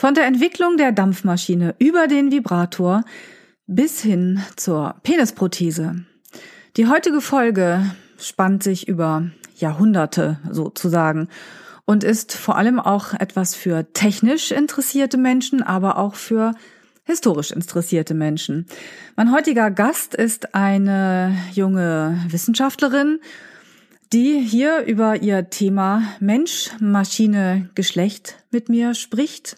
Von der Entwicklung der Dampfmaschine über den Vibrator bis hin zur Penisprothese. Die heutige Folge spannt sich über Jahrhunderte sozusagen und ist vor allem auch etwas für technisch interessierte Menschen, aber auch für historisch interessierte Menschen. Mein heutiger Gast ist eine junge Wissenschaftlerin, die hier über ihr Thema Mensch, Maschine, Geschlecht mit mir spricht.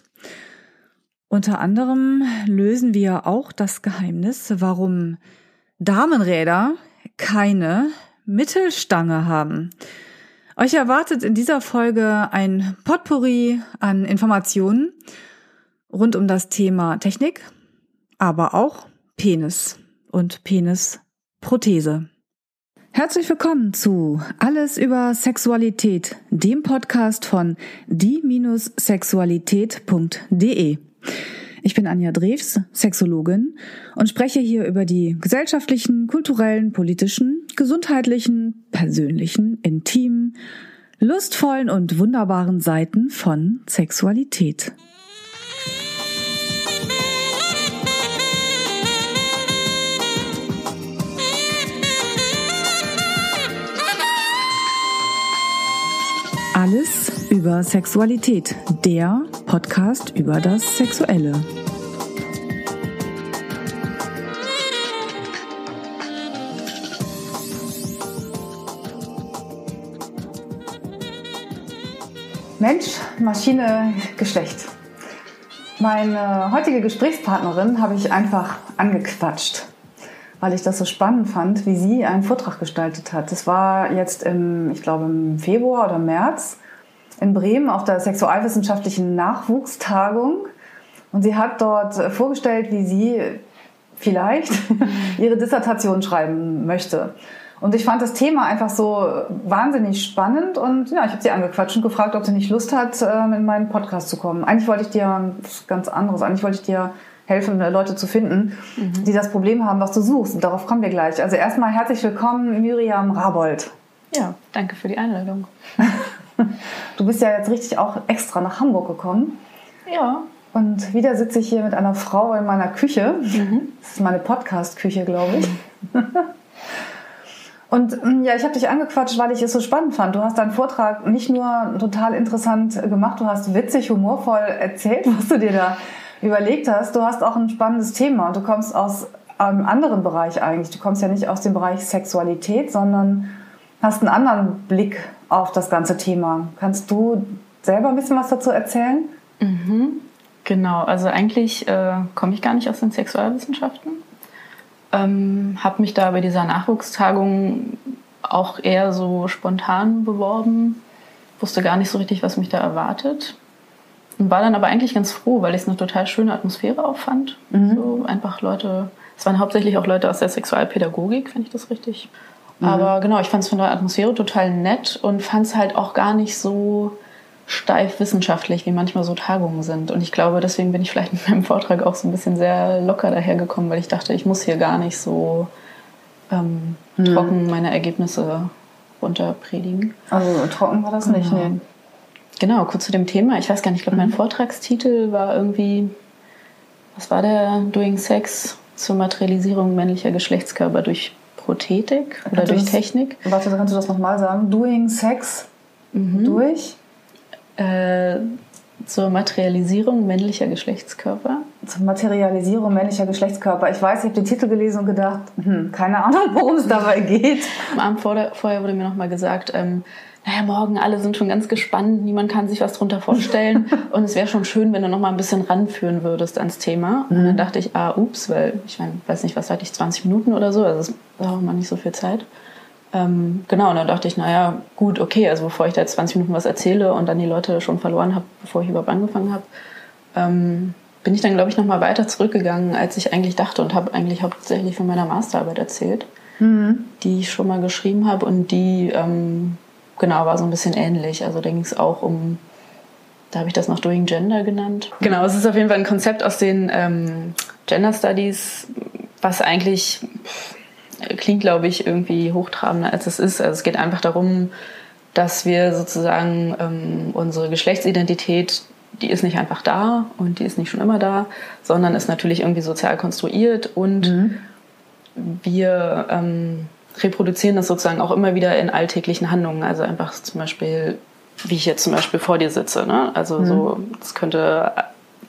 Unter anderem lösen wir auch das Geheimnis, warum Damenräder keine Mittelstange haben. Euch erwartet in dieser Folge ein Potpourri an Informationen rund um das Thema Technik, aber auch Penis und Penisprothese. Herzlich willkommen zu Alles über Sexualität, dem Podcast von die-sexualität.de. Ich bin Anja Drews, Sexologin und spreche hier über die gesellschaftlichen, kulturellen, politischen, gesundheitlichen, persönlichen, intimen, lustvollen und wunderbaren Seiten von Sexualität. Alles über Sexualität, der Podcast über das Sexuelle. Mensch, Maschine, Geschlecht. Meine heutige Gesprächspartnerin habe ich einfach angequatscht weil ich das so spannend fand, wie sie einen Vortrag gestaltet hat. Das war jetzt im, ich glaube, im Februar oder März in Bremen auf der Sexualwissenschaftlichen Nachwuchstagung. Und sie hat dort vorgestellt, wie sie vielleicht ihre Dissertation schreiben möchte. Und ich fand das Thema einfach so wahnsinnig spannend und ja, ich habe sie angequatscht und gefragt, ob sie nicht Lust hat, ähm, in meinen Podcast zu kommen. Eigentlich wollte ich dir was ganz anderes, eigentlich wollte ich dir helfen, Leute zu finden, mhm. die das Problem haben, was du suchst. Und darauf kommen wir gleich. Also erstmal herzlich willkommen, Miriam Rabold. Ja, danke für die Einladung. du bist ja jetzt richtig auch extra nach Hamburg gekommen. Ja. Und wieder sitze ich hier mit einer Frau in meiner Küche. Mhm. Das ist meine Podcast-Küche, glaube ich. Und mm, ja, ich habe dich angequatscht, weil ich es so spannend fand. Du hast deinen Vortrag nicht nur total interessant gemacht, du hast witzig, humorvoll erzählt, was du dir da überlegt hast, du hast auch ein spannendes Thema. Du kommst aus einem anderen Bereich eigentlich. Du kommst ja nicht aus dem Bereich Sexualität, sondern hast einen anderen Blick auf das ganze Thema. Kannst du selber ein bisschen was dazu erzählen? Mhm. Genau, also eigentlich äh, komme ich gar nicht aus den Sexualwissenschaften. Ähm, habe mich da bei dieser Nachwuchstagung auch eher so spontan beworben. Wusste gar nicht so richtig, was mich da erwartet. Und war dann aber eigentlich ganz froh, weil ich es eine total schöne Atmosphäre auch fand. Mhm. So einfach Leute, es waren hauptsächlich auch Leute aus der Sexualpädagogik, wenn ich das richtig. Mhm. Aber genau, ich fand es von der Atmosphäre total nett und fand es halt auch gar nicht so steif wissenschaftlich, wie manchmal so Tagungen sind. Und ich glaube, deswegen bin ich vielleicht mit meinem Vortrag auch so ein bisschen sehr locker dahergekommen, weil ich dachte, ich muss hier gar nicht so ähm, mhm. trocken meine Ergebnisse runterpredigen. Also trocken war das genau. nicht, nee. Genau, kurz zu dem Thema. Ich weiß gar nicht, ich glaube, mein mhm. Vortragstitel war irgendwie, was war der? Doing Sex zur Materialisierung männlicher Geschlechtskörper durch Prothetik oder durch das, Technik. Warte, kannst du das nochmal sagen? Doing Sex mhm. durch? Äh, zur Materialisierung männlicher Geschlechtskörper. Zur Materialisierung männlicher Geschlechtskörper. Ich weiß, ich habe den Titel gelesen und gedacht, hm, keine Ahnung, worum es dabei geht. Am Abend vorher wurde mir nochmal gesagt, ähm, naja, morgen alle sind schon ganz gespannt, niemand kann sich was drunter vorstellen und es wäre schon schön, wenn du noch mal ein bisschen ranführen würdest ans Thema. Mhm. Und dann dachte ich, ah, ups, weil ich mein, weiß nicht, was hatte ich, 20 Minuten oder so, also es braucht man nicht so viel Zeit. Ähm, genau, und dann dachte ich, naja, gut, okay, also bevor ich da jetzt 20 Minuten was erzähle und dann die Leute schon verloren habe, bevor ich überhaupt angefangen habe, ähm, bin ich dann, glaube ich, noch mal weiter zurückgegangen, als ich eigentlich dachte und habe eigentlich hauptsächlich von meiner Masterarbeit erzählt, mhm. die ich schon mal geschrieben habe und die ähm, genau, war so ein bisschen ähnlich. Also da ging es auch um, da habe ich das noch Doing Gender genannt. Genau, es ist auf jeden Fall ein Konzept aus den ähm, Gender Studies, was eigentlich klingt, glaube ich, irgendwie hochtrabender als es ist. Also es geht einfach darum, dass wir sozusagen ähm, unsere Geschlechtsidentität die ist nicht einfach da und die ist nicht schon immer da, sondern ist natürlich irgendwie sozial konstruiert und mhm. wir ähm, reproduzieren das sozusagen auch immer wieder in alltäglichen Handlungen. Also einfach zum Beispiel, wie ich jetzt zum Beispiel vor dir sitze. Ne? Also mhm. so, das könnte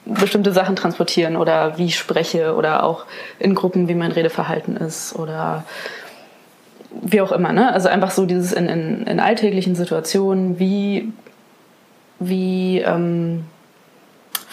bestimmte Sachen transportieren oder wie ich spreche oder auch in Gruppen, wie mein Redeverhalten ist oder wie auch immer. Ne? Also einfach so dieses in, in, in alltäglichen Situationen, wie, wie ähm,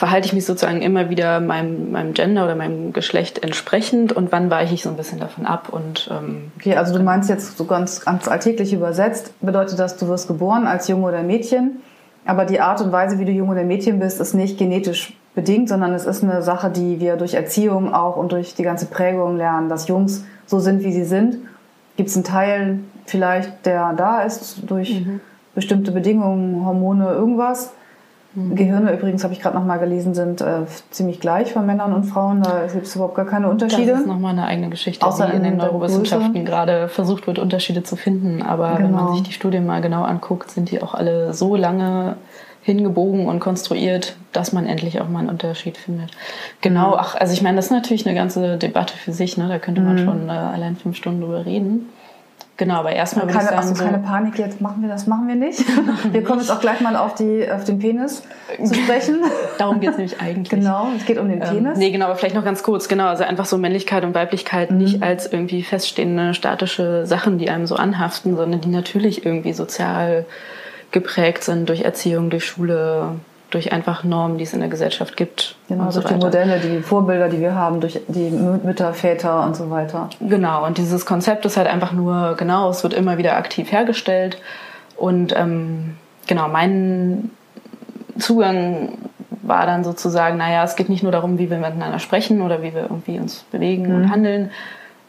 verhalte ich mich sozusagen immer wieder meinem, meinem Gender oder meinem Geschlecht entsprechend und wann weiche ich so ein bisschen davon ab und ähm, okay, also du meinst jetzt so ganz, ganz alltäglich übersetzt, bedeutet das, du wirst geboren als Junge oder Mädchen, aber die Art und Weise, wie du Junge oder Mädchen bist, ist nicht genetisch bedingt, sondern es ist eine Sache, die wir durch Erziehung auch und durch die ganze Prägung lernen, dass Jungs so sind, wie sie sind. Gibt es einen Teil vielleicht, der da ist durch mhm. bestimmte Bedingungen, Hormone, irgendwas? Mhm. Gehirne übrigens, habe ich gerade noch mal gelesen, sind äh, ziemlich gleich von Männern und Frauen. Da gibt es überhaupt gar keine Unterschiede. Das ist nochmal eine eigene Geschichte, Außer wie in, in den Neurowissenschaften gerade versucht wird, Unterschiede zu finden. Aber genau. wenn man genau. sich die Studien mal genau anguckt, sind die auch alle so lange hingebogen und konstruiert, dass man endlich auch mal einen Unterschied findet. Genau, ach, also ich meine, das ist natürlich eine ganze Debatte für sich, ne? Da könnte man mhm. schon äh, allein fünf Stunden drüber reden. Genau, aber erstmal keine, sagen, also keine Panik, jetzt machen wir das, machen wir nicht. Wir kommen jetzt auch gleich mal auf, die, auf den Penis zu sprechen. Darum geht es nämlich eigentlich. Genau, es geht um den ähm, Penis. Ähm, nee, genau, aber vielleicht noch ganz kurz, genau, also einfach so Männlichkeit und Weiblichkeit mhm. nicht als irgendwie feststehende statische Sachen, die einem so anhaften, sondern die natürlich irgendwie sozial geprägt sind durch Erziehung, durch Schule, durch einfach Normen, die es in der Gesellschaft gibt. Genau, durch so die Modelle, die Vorbilder, die wir haben, durch die Mütter, Väter und so weiter. Genau, und dieses Konzept ist halt einfach nur, genau, es wird immer wieder aktiv hergestellt. Und ähm, genau, mein Zugang war dann sozusagen, naja, es geht nicht nur darum, wie wir miteinander sprechen oder wie wir irgendwie uns bewegen mhm. und handeln,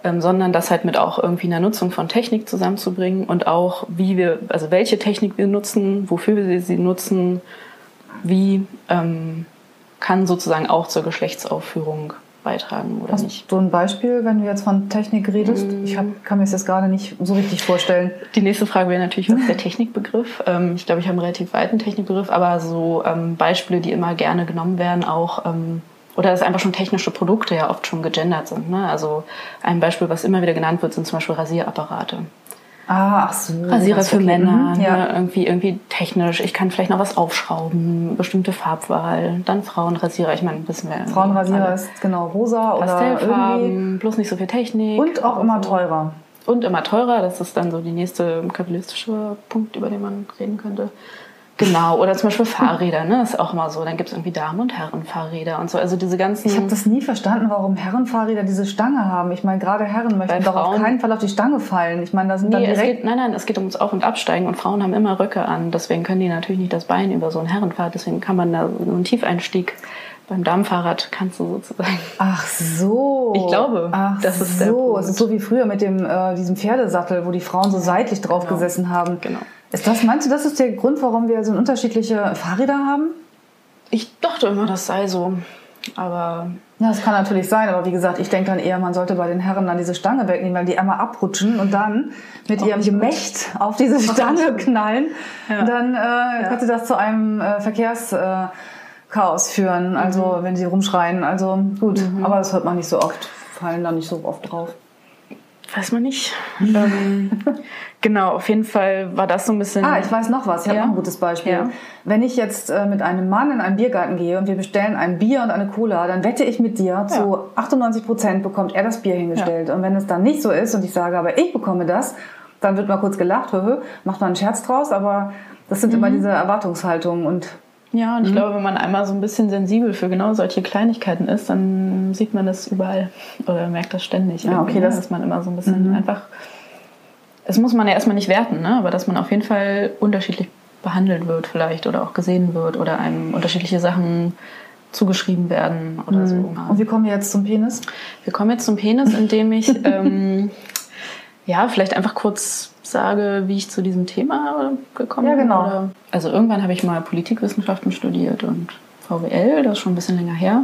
ähm, sondern das halt mit auch irgendwie einer Nutzung von Technik zusammenzubringen und auch, wie wir, also welche Technik wir nutzen, wofür wir sie nutzen, wie ähm, kann sozusagen auch zur Geschlechtsaufführung beitragen oder Hast nicht. So ein Beispiel, wenn du jetzt von Technik redest? Mm. Ich hab, kann mir das jetzt gerade nicht so richtig vorstellen. Die nächste Frage wäre natürlich, was ist der Technikbegriff? Ähm, ich glaube, ich habe einen relativ weiten Technikbegriff, aber so ähm, Beispiele, die immer gerne genommen werden, auch ähm, oder dass einfach schon technische Produkte ja oft schon gegendert sind. Ne? Also ein Beispiel, was immer wieder genannt wird, sind zum Beispiel Rasierapparate. Ah, ach so. Rasierer für okay. Männer, mhm, ja. ne? irgendwie, irgendwie technisch. Ich kann vielleicht noch was aufschrauben, bestimmte Farbwahl. Dann Frauenrasierer, ich meine, wissen wir. Frauenrasierer ist genau rosa Pastellfarben, oder irgendwie. bloß nicht so viel Technik. Und auch immer teurer. Und immer teurer, das ist dann so die nächste kapitalistische Punkt, über den man reden könnte. Genau, oder zum Beispiel Fahrräder, ne? Das ist auch immer so. Dann gibt es irgendwie Damen- und Herrenfahrräder und so. Also diese ganzen. Ich habe das nie verstanden, warum Herrenfahrräder diese Stange haben. Ich meine, gerade Herren möchten doch auf keinen Fall auf die Stange fallen. Ich meine, da sind nee, dann direkt. Geht, nein, nein, es geht ums Auf- und Absteigen und Frauen haben immer Röcke an. Deswegen können die natürlich nicht das Bein über so ein Herrenfahrrad. Deswegen kann man da so einen Tiefeinstieg beim Damenfahrrad kannst du sozusagen. Ach so. Ich glaube, Ach das ist so. der Punkt. Es ist so wie früher mit dem äh, diesem Pferdesattel, wo die Frauen so seitlich drauf genau. gesessen haben. Genau. Ist das, meinst du, das ist der Grund, warum wir so unterschiedliche Fahrräder haben? Ich dachte immer, das sei so. Aber. Ja, das kann natürlich sein, aber wie gesagt, ich denke dann eher, man sollte bei den Herren dann diese Stange wegnehmen, weil die einmal abrutschen und dann mit ihrem Gemächt auf diese Stange knallen. Ja. Dann äh, ja. könnte das zu einem äh, Verkehrschaos äh, führen, also mhm. wenn sie rumschreien. Also gut, mhm. aber das hört man nicht so oft, fallen da nicht so oft drauf. Weiß man nicht. ähm, genau, auf jeden Fall war das so ein bisschen. Ah, ich weiß noch was. Ich ja? habe noch ein gutes Beispiel. Ja. Wenn ich jetzt äh, mit einem Mann in einen Biergarten gehe und wir bestellen ein Bier und eine Cola, dann wette ich mit dir, ja. zu 98 Prozent bekommt er das Bier hingestellt. Und wenn es dann nicht so ist und ich sage, aber ich bekomme das, dann wird mal kurz gelacht, macht man einen Scherz draus, aber das sind mhm. immer diese Erwartungshaltungen und ja, und ich mhm. glaube, wenn man einmal so ein bisschen sensibel für genau solche Kleinigkeiten ist, dann sieht man das überall oder merkt das ständig. Ja, okay, ne? das dass man immer so ein bisschen mhm. einfach. Es muss man ja erstmal nicht werten, ne? aber dass man auf jeden Fall unterschiedlich behandelt wird, vielleicht oder auch gesehen wird oder einem unterschiedliche Sachen zugeschrieben werden oder mhm. so. Und wie kommen wir jetzt zum Penis? Wir kommen jetzt zum Penis, indem ich ähm, ja vielleicht einfach kurz sage, wie ich zu diesem Thema gekommen bin? Ja, genau. Oder? Also irgendwann habe ich mal Politikwissenschaften studiert und VWL, das ist schon ein bisschen länger her.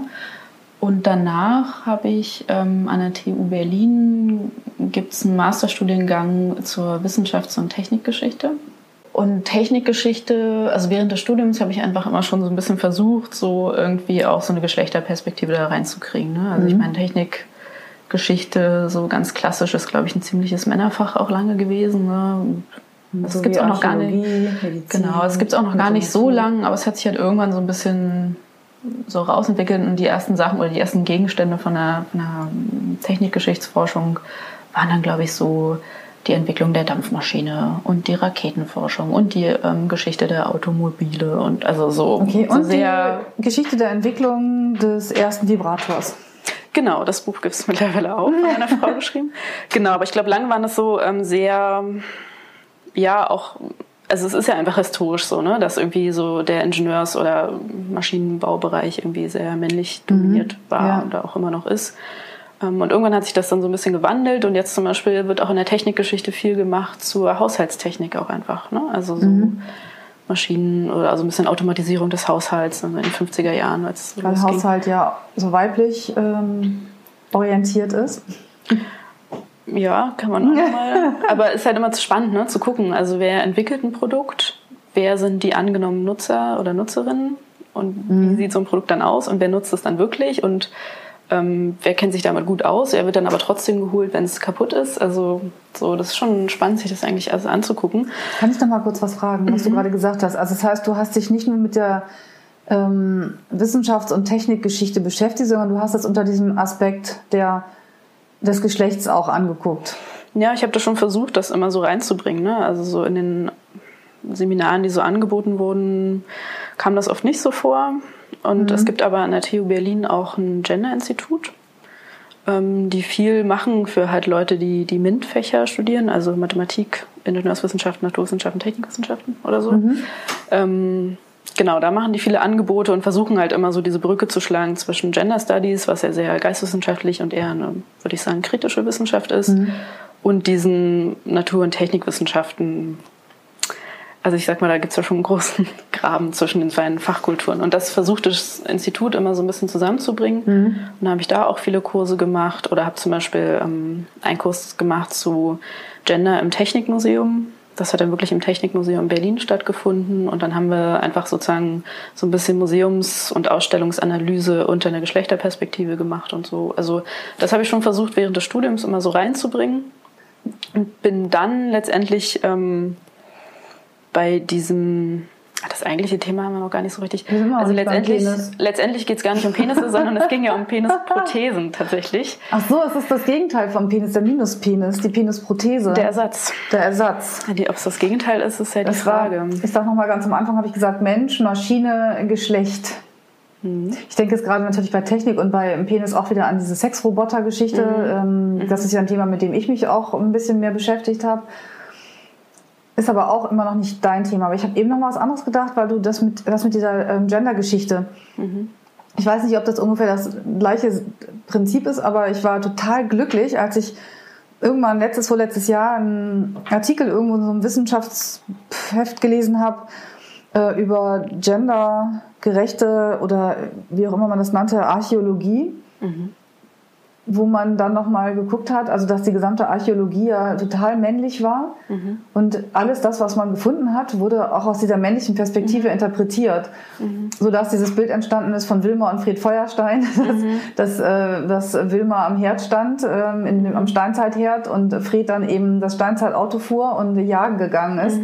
Und danach habe ich ähm, an der TU Berlin gibt es einen Masterstudiengang zur Wissenschafts- und Technikgeschichte. Und Technikgeschichte, also während des Studiums habe ich einfach immer schon so ein bisschen versucht, so irgendwie auch so eine Geschlechterperspektive da reinzukriegen. Ne? Also mhm. ich meine, Technikgeschichte, so ganz klassisch, ist, glaube ich, ein ziemliches Männerfach auch lange gewesen. Ne? Das so gibt auch noch gar nicht. Medizin, genau, es gibt auch noch gar nicht so lang, aber es hat sich halt irgendwann so ein bisschen so rausentwickelt und die ersten Sachen oder die ersten Gegenstände von der, von der Technikgeschichtsforschung waren dann, glaube ich, so die Entwicklung der Dampfmaschine und die Raketenforschung und die ähm, Geschichte der Automobile und also so, okay, so und sehr die Geschichte der Entwicklung des ersten Vibrators. Genau, das Buch gibt es mittlerweile auch von einer Frau geschrieben. Genau, aber ich glaube, lange waren das so ähm, sehr, ja, auch, also es ist ja einfach historisch so, ne, dass irgendwie so der Ingenieurs- oder Maschinenbaubereich irgendwie sehr männlich dominiert mhm, war ja. oder auch immer noch ist. Ähm, und irgendwann hat sich das dann so ein bisschen gewandelt und jetzt zum Beispiel wird auch in der Technikgeschichte viel gemacht zur Haushaltstechnik auch einfach. Ne? Also so mhm. Maschinen oder also ein bisschen Automatisierung des Haushalts in den 50er Jahren. Als Weil losging. Haushalt ja so weiblich ähm, orientiert ist. Ja, kann man auch mal. Aber es ist halt immer zu spannend, ne, zu gucken. Also wer entwickelt ein Produkt, wer sind die angenommenen Nutzer oder Nutzerinnen und mhm. wie sieht so ein Produkt dann aus und wer nutzt es dann wirklich und ähm, wer kennt sich damit gut aus? Er wird dann aber trotzdem geholt, wenn es kaputt ist. Also so, das ist schon spannend, sich das eigentlich alles anzugucken. Kann ich noch mal kurz was fragen, was mhm. du gerade gesagt hast? Also das heißt, du hast dich nicht nur mit der ähm, Wissenschafts- und Technikgeschichte beschäftigt, sondern du hast das unter diesem Aspekt der, des Geschlechts auch angeguckt. Ja, ich habe das schon versucht, das immer so reinzubringen. Ne? Also so in den Seminaren, die so angeboten wurden, kam das oft nicht so vor. Und mhm. es gibt aber an der TU Berlin auch ein Gender-Institut, ähm, die viel machen für halt Leute, die die MINT-Fächer studieren, also Mathematik, Ingenieurswissenschaften, Naturwissenschaften, Technikwissenschaften oder so. Mhm. Ähm, genau, da machen die viele Angebote und versuchen halt immer so diese Brücke zu schlagen zwischen Gender Studies, was ja sehr geistwissenschaftlich und eher eine, würde ich sagen, kritische Wissenschaft ist, mhm. und diesen Natur- und Technikwissenschaften, also ich sag mal, da gibt es ja schon einen großen Graben zwischen den beiden Fachkulturen. Und das versucht das Institut immer so ein bisschen zusammenzubringen. Mhm. Und dann habe ich da auch viele Kurse gemacht oder habe zum Beispiel ähm, einen Kurs gemacht zu Gender im Technikmuseum. Das hat dann wirklich im Technikmuseum Berlin stattgefunden. Und dann haben wir einfach sozusagen so ein bisschen Museums- und Ausstellungsanalyse unter einer Geschlechterperspektive gemacht und so. Also das habe ich schon versucht, während des Studiums immer so reinzubringen. Und bin dann letztendlich ähm, bei diesem das eigentliche Thema haben wir noch gar nicht so richtig. Also letztendlich, letztendlich geht es gar nicht um Penisse, sondern es ging ja um Penisprothesen tatsächlich. Ach so, es ist das Gegenteil vom Penis, der Minuspenis, die Penisprothese. Der Ersatz. Der Ersatz. Ob es das Gegenteil ist, ist ja die das Frage. War, ich sag nochmal ganz am Anfang, habe ich gesagt, Mensch, Maschine, Geschlecht. Mhm. Ich denke jetzt gerade natürlich bei Technik und bei Penis auch wieder an diese Sexroboter-Geschichte. Mhm. Ähm, das ist ja ein Thema, mit dem ich mich auch ein bisschen mehr beschäftigt habe. Ist aber auch immer noch nicht dein Thema. Aber ich habe eben noch mal was anderes gedacht, weil du das mit, das mit dieser ähm, Gender-Geschichte. Mhm. Ich weiß nicht, ob das ungefähr das gleiche Prinzip ist, aber ich war total glücklich, als ich irgendwann letztes, vorletztes Jahr einen Artikel irgendwo in so einem Wissenschaftsheft gelesen habe äh, über gendergerechte oder wie auch immer man das nannte, Archäologie. Mhm wo man dann nochmal geguckt hat, also dass die gesamte Archäologie ja total männlich war mhm. und alles das, was man gefunden hat, wurde auch aus dieser männlichen Perspektive mhm. interpretiert, mhm. sodass dieses Bild entstanden ist von Wilma und Fred Feuerstein, mhm. dass, äh, dass Wilma am Herd stand, ähm, in, am Steinzeitherd und Fred dann eben das Steinzeitauto fuhr und jagen gegangen ist.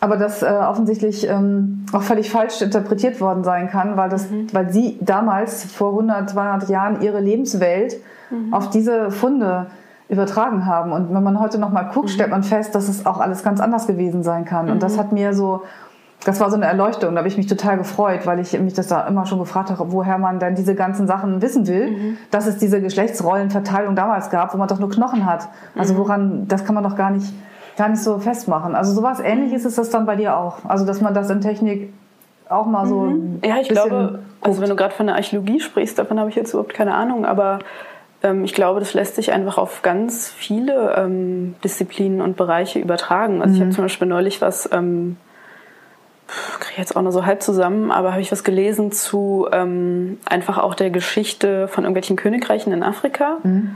Aber das äh, offensichtlich ähm, auch völlig falsch interpretiert worden sein kann, weil, das, mhm. weil sie damals vor 100, 200 Jahren ihre Lebenswelt mhm. auf diese Funde übertragen haben. Und wenn man heute noch mal guckt, mhm. stellt man fest, dass es auch alles ganz anders gewesen sein kann. Und das mhm. hat mir so, das war so eine Erleuchtung. Da habe ich mich total gefreut, weil ich mich das da immer schon gefragt habe, woher man dann diese ganzen Sachen wissen will, mhm. dass es diese Geschlechtsrollenverteilung damals gab, wo man doch nur Knochen hat. Also mhm. woran, das kann man doch gar nicht gar nicht so festmachen. Also sowas ähnliches ist das dann bei dir auch. Also dass man das in Technik auch mal so. Mhm. Ja, ich glaube, guckt. also wenn du gerade von der Archäologie sprichst, davon habe ich jetzt überhaupt keine Ahnung, aber ähm, ich glaube, das lässt sich einfach auf ganz viele ähm, Disziplinen und Bereiche übertragen. Also mhm. ich habe zum Beispiel neulich was, ähm, kriege jetzt auch nur so halb zusammen, aber habe ich was gelesen zu ähm, einfach auch der Geschichte von irgendwelchen Königreichen in Afrika. Mhm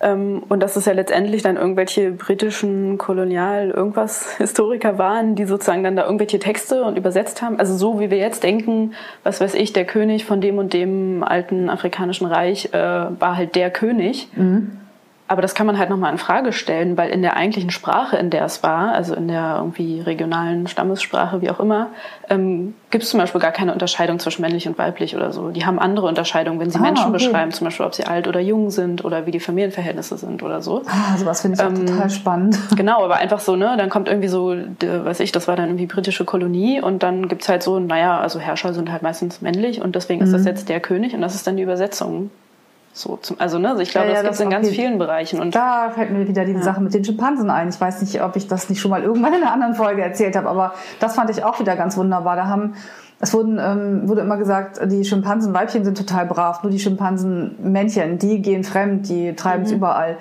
und dass es ja letztendlich dann irgendwelche britischen Kolonial irgendwas Historiker waren, die sozusagen dann da irgendwelche Texte und übersetzt haben. Also so wie wir jetzt denken, was weiß ich, der König von dem und dem alten afrikanischen Reich äh, war halt der König. Mhm. Aber das kann man halt nochmal in Frage stellen, weil in der eigentlichen Sprache, in der es war, also in der irgendwie regionalen Stammessprache, wie auch immer, ähm, gibt es zum Beispiel gar keine Unterscheidung zwischen männlich und weiblich oder so. Die haben andere Unterscheidungen, wenn sie ah, Menschen okay. beschreiben, zum Beispiel, ob sie alt oder jung sind oder wie die Familienverhältnisse sind oder so. Ah, sowas finde ich ähm, auch total spannend. Genau, aber einfach so, ne, dann kommt irgendwie so, weiß ich, das war dann irgendwie britische Kolonie und dann gibt's halt so, naja, also Herrscher sind halt meistens männlich und deswegen mhm. ist das mhm. jetzt der König und das ist dann die Übersetzung. So zum, also ne, also ich glaube, ja, ja, das gibt es in ganz vielen Bereichen. Und da fällt mir wieder diese ja. Sache mit den Schimpansen ein. Ich weiß nicht, ob ich das nicht schon mal irgendwann in einer anderen Folge erzählt habe, aber das fand ich auch wieder ganz wunderbar. Da haben es wurden, ähm, wurde immer gesagt, die Schimpansenweibchen sind total brav, nur die Schimpansenmännchen, die gehen fremd, die treiben es mhm. überall.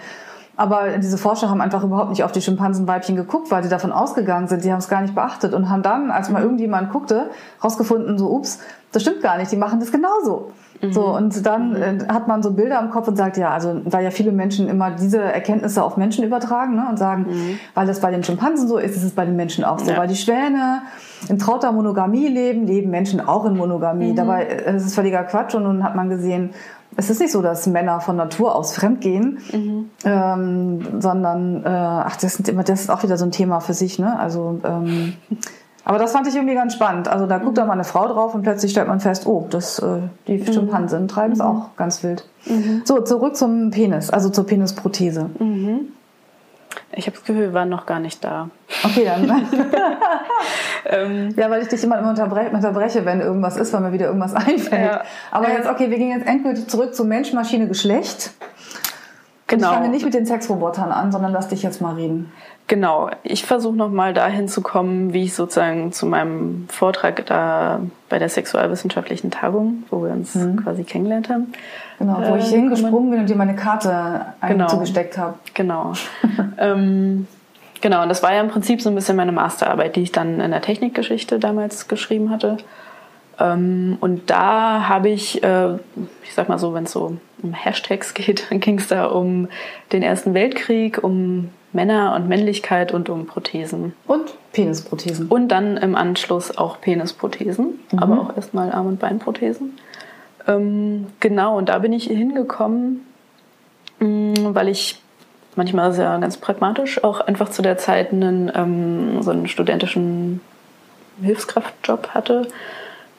Aber diese Forscher haben einfach überhaupt nicht auf die Schimpansenweibchen geguckt, weil sie davon ausgegangen sind, die haben es gar nicht beachtet und haben dann, als mal mhm. irgendjemand guckte, rausgefunden, so, ups, das stimmt gar nicht, die machen das genauso. So, mhm. und dann mhm. äh, hat man so Bilder im Kopf und sagt, ja, also, weil ja viele Menschen immer diese Erkenntnisse auf Menschen übertragen, ne, und sagen, mhm. weil das bei den Schimpansen so ist, ist es bei den Menschen auch so. Ja. Weil die Schwäne in trauter Monogamie leben, leben Menschen auch in Monogamie. Mhm. Dabei äh, ist es völliger Quatsch und nun hat man gesehen, es ist nicht so, dass Männer von Natur aus fremdgehen, mhm. ähm, sondern, äh, ach, das, sind immer, das ist auch wieder so ein Thema für sich, ne? Also, ähm, aber das fand ich irgendwie ganz spannend. Also da guckt mhm. da mal eine Frau drauf und plötzlich stellt man fest, oh, das, äh, die mhm. Schimpansen treiben es mhm. auch ganz wild. Mhm. So, zurück zum Penis, also zur Penisprothese. Mhm. Ich habe das Gefühl, wir waren noch gar nicht da. Okay, dann. ähm, ja, weil ich dich immer unterbreche, unterbreche, wenn irgendwas ist, weil mir wieder irgendwas einfällt. Ja. Aber jetzt, okay, wir gehen jetzt endgültig zurück zu Mensch, Maschine, Geschlecht. Genau. Und ich fange nicht mit den Sexrobotern an, sondern lass dich jetzt mal reden. Genau, ich versuche nochmal dahin zu kommen, wie ich sozusagen zu meinem Vortrag da bei der sexualwissenschaftlichen Tagung, wo wir uns mhm. quasi kennengelernt haben. Genau, wo äh, ich hingesprungen bin und dir meine Karte genau, zugesteckt habe. Genau. ähm, genau, und das war ja im Prinzip so ein bisschen meine Masterarbeit, die ich dann in der Technikgeschichte damals geschrieben hatte. Ähm, und da habe ich, äh, ich sag mal so, wenn es so um Hashtags geht, dann ging es da um den Ersten Weltkrieg, um Männer und Männlichkeit und um Prothesen. Und Penisprothesen. Und dann im Anschluss auch Penisprothesen, mhm. aber auch erstmal Arm- und Beinprothesen. Ähm, genau, und da bin ich hingekommen, mm, weil ich manchmal sehr ganz pragmatisch auch einfach zu der Zeit einen, ähm, so einen studentischen Hilfskraftjob hatte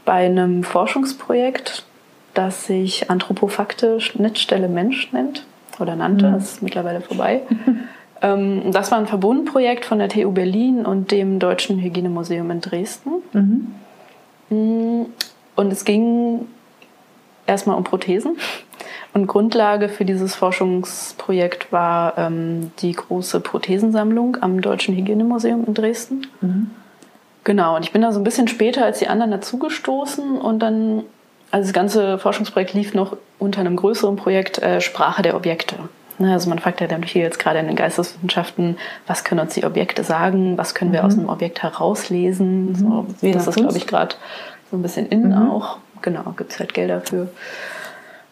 bei einem Forschungsprojekt, das sich Anthropofakte Schnittstelle Mensch nennt oder nannte, mhm. das ist mittlerweile vorbei. Ähm, das war ein Verbundprojekt von der TU Berlin und dem Deutschen Hygienemuseum in Dresden. Mhm. Mm, und es ging erstmal um Prothesen. Und Grundlage für dieses Forschungsprojekt war ähm, die große Prothesensammlung am Deutschen Hygienemuseum in Dresden. Mhm. Genau, und ich bin da so ein bisschen später als die anderen dazugestoßen und dann, also das ganze Forschungsprojekt lief noch unter einem größeren Projekt äh, Sprache der Objekte. Ne, also man fragt ja dann hier jetzt gerade in den Geisteswissenschaften, was können uns die Objekte sagen, was können wir mhm. aus einem Objekt herauslesen. Mhm. So, das ist, glaube ich, gerade so ein bisschen innen mhm. auch. Genau, gibt es halt Gelder für.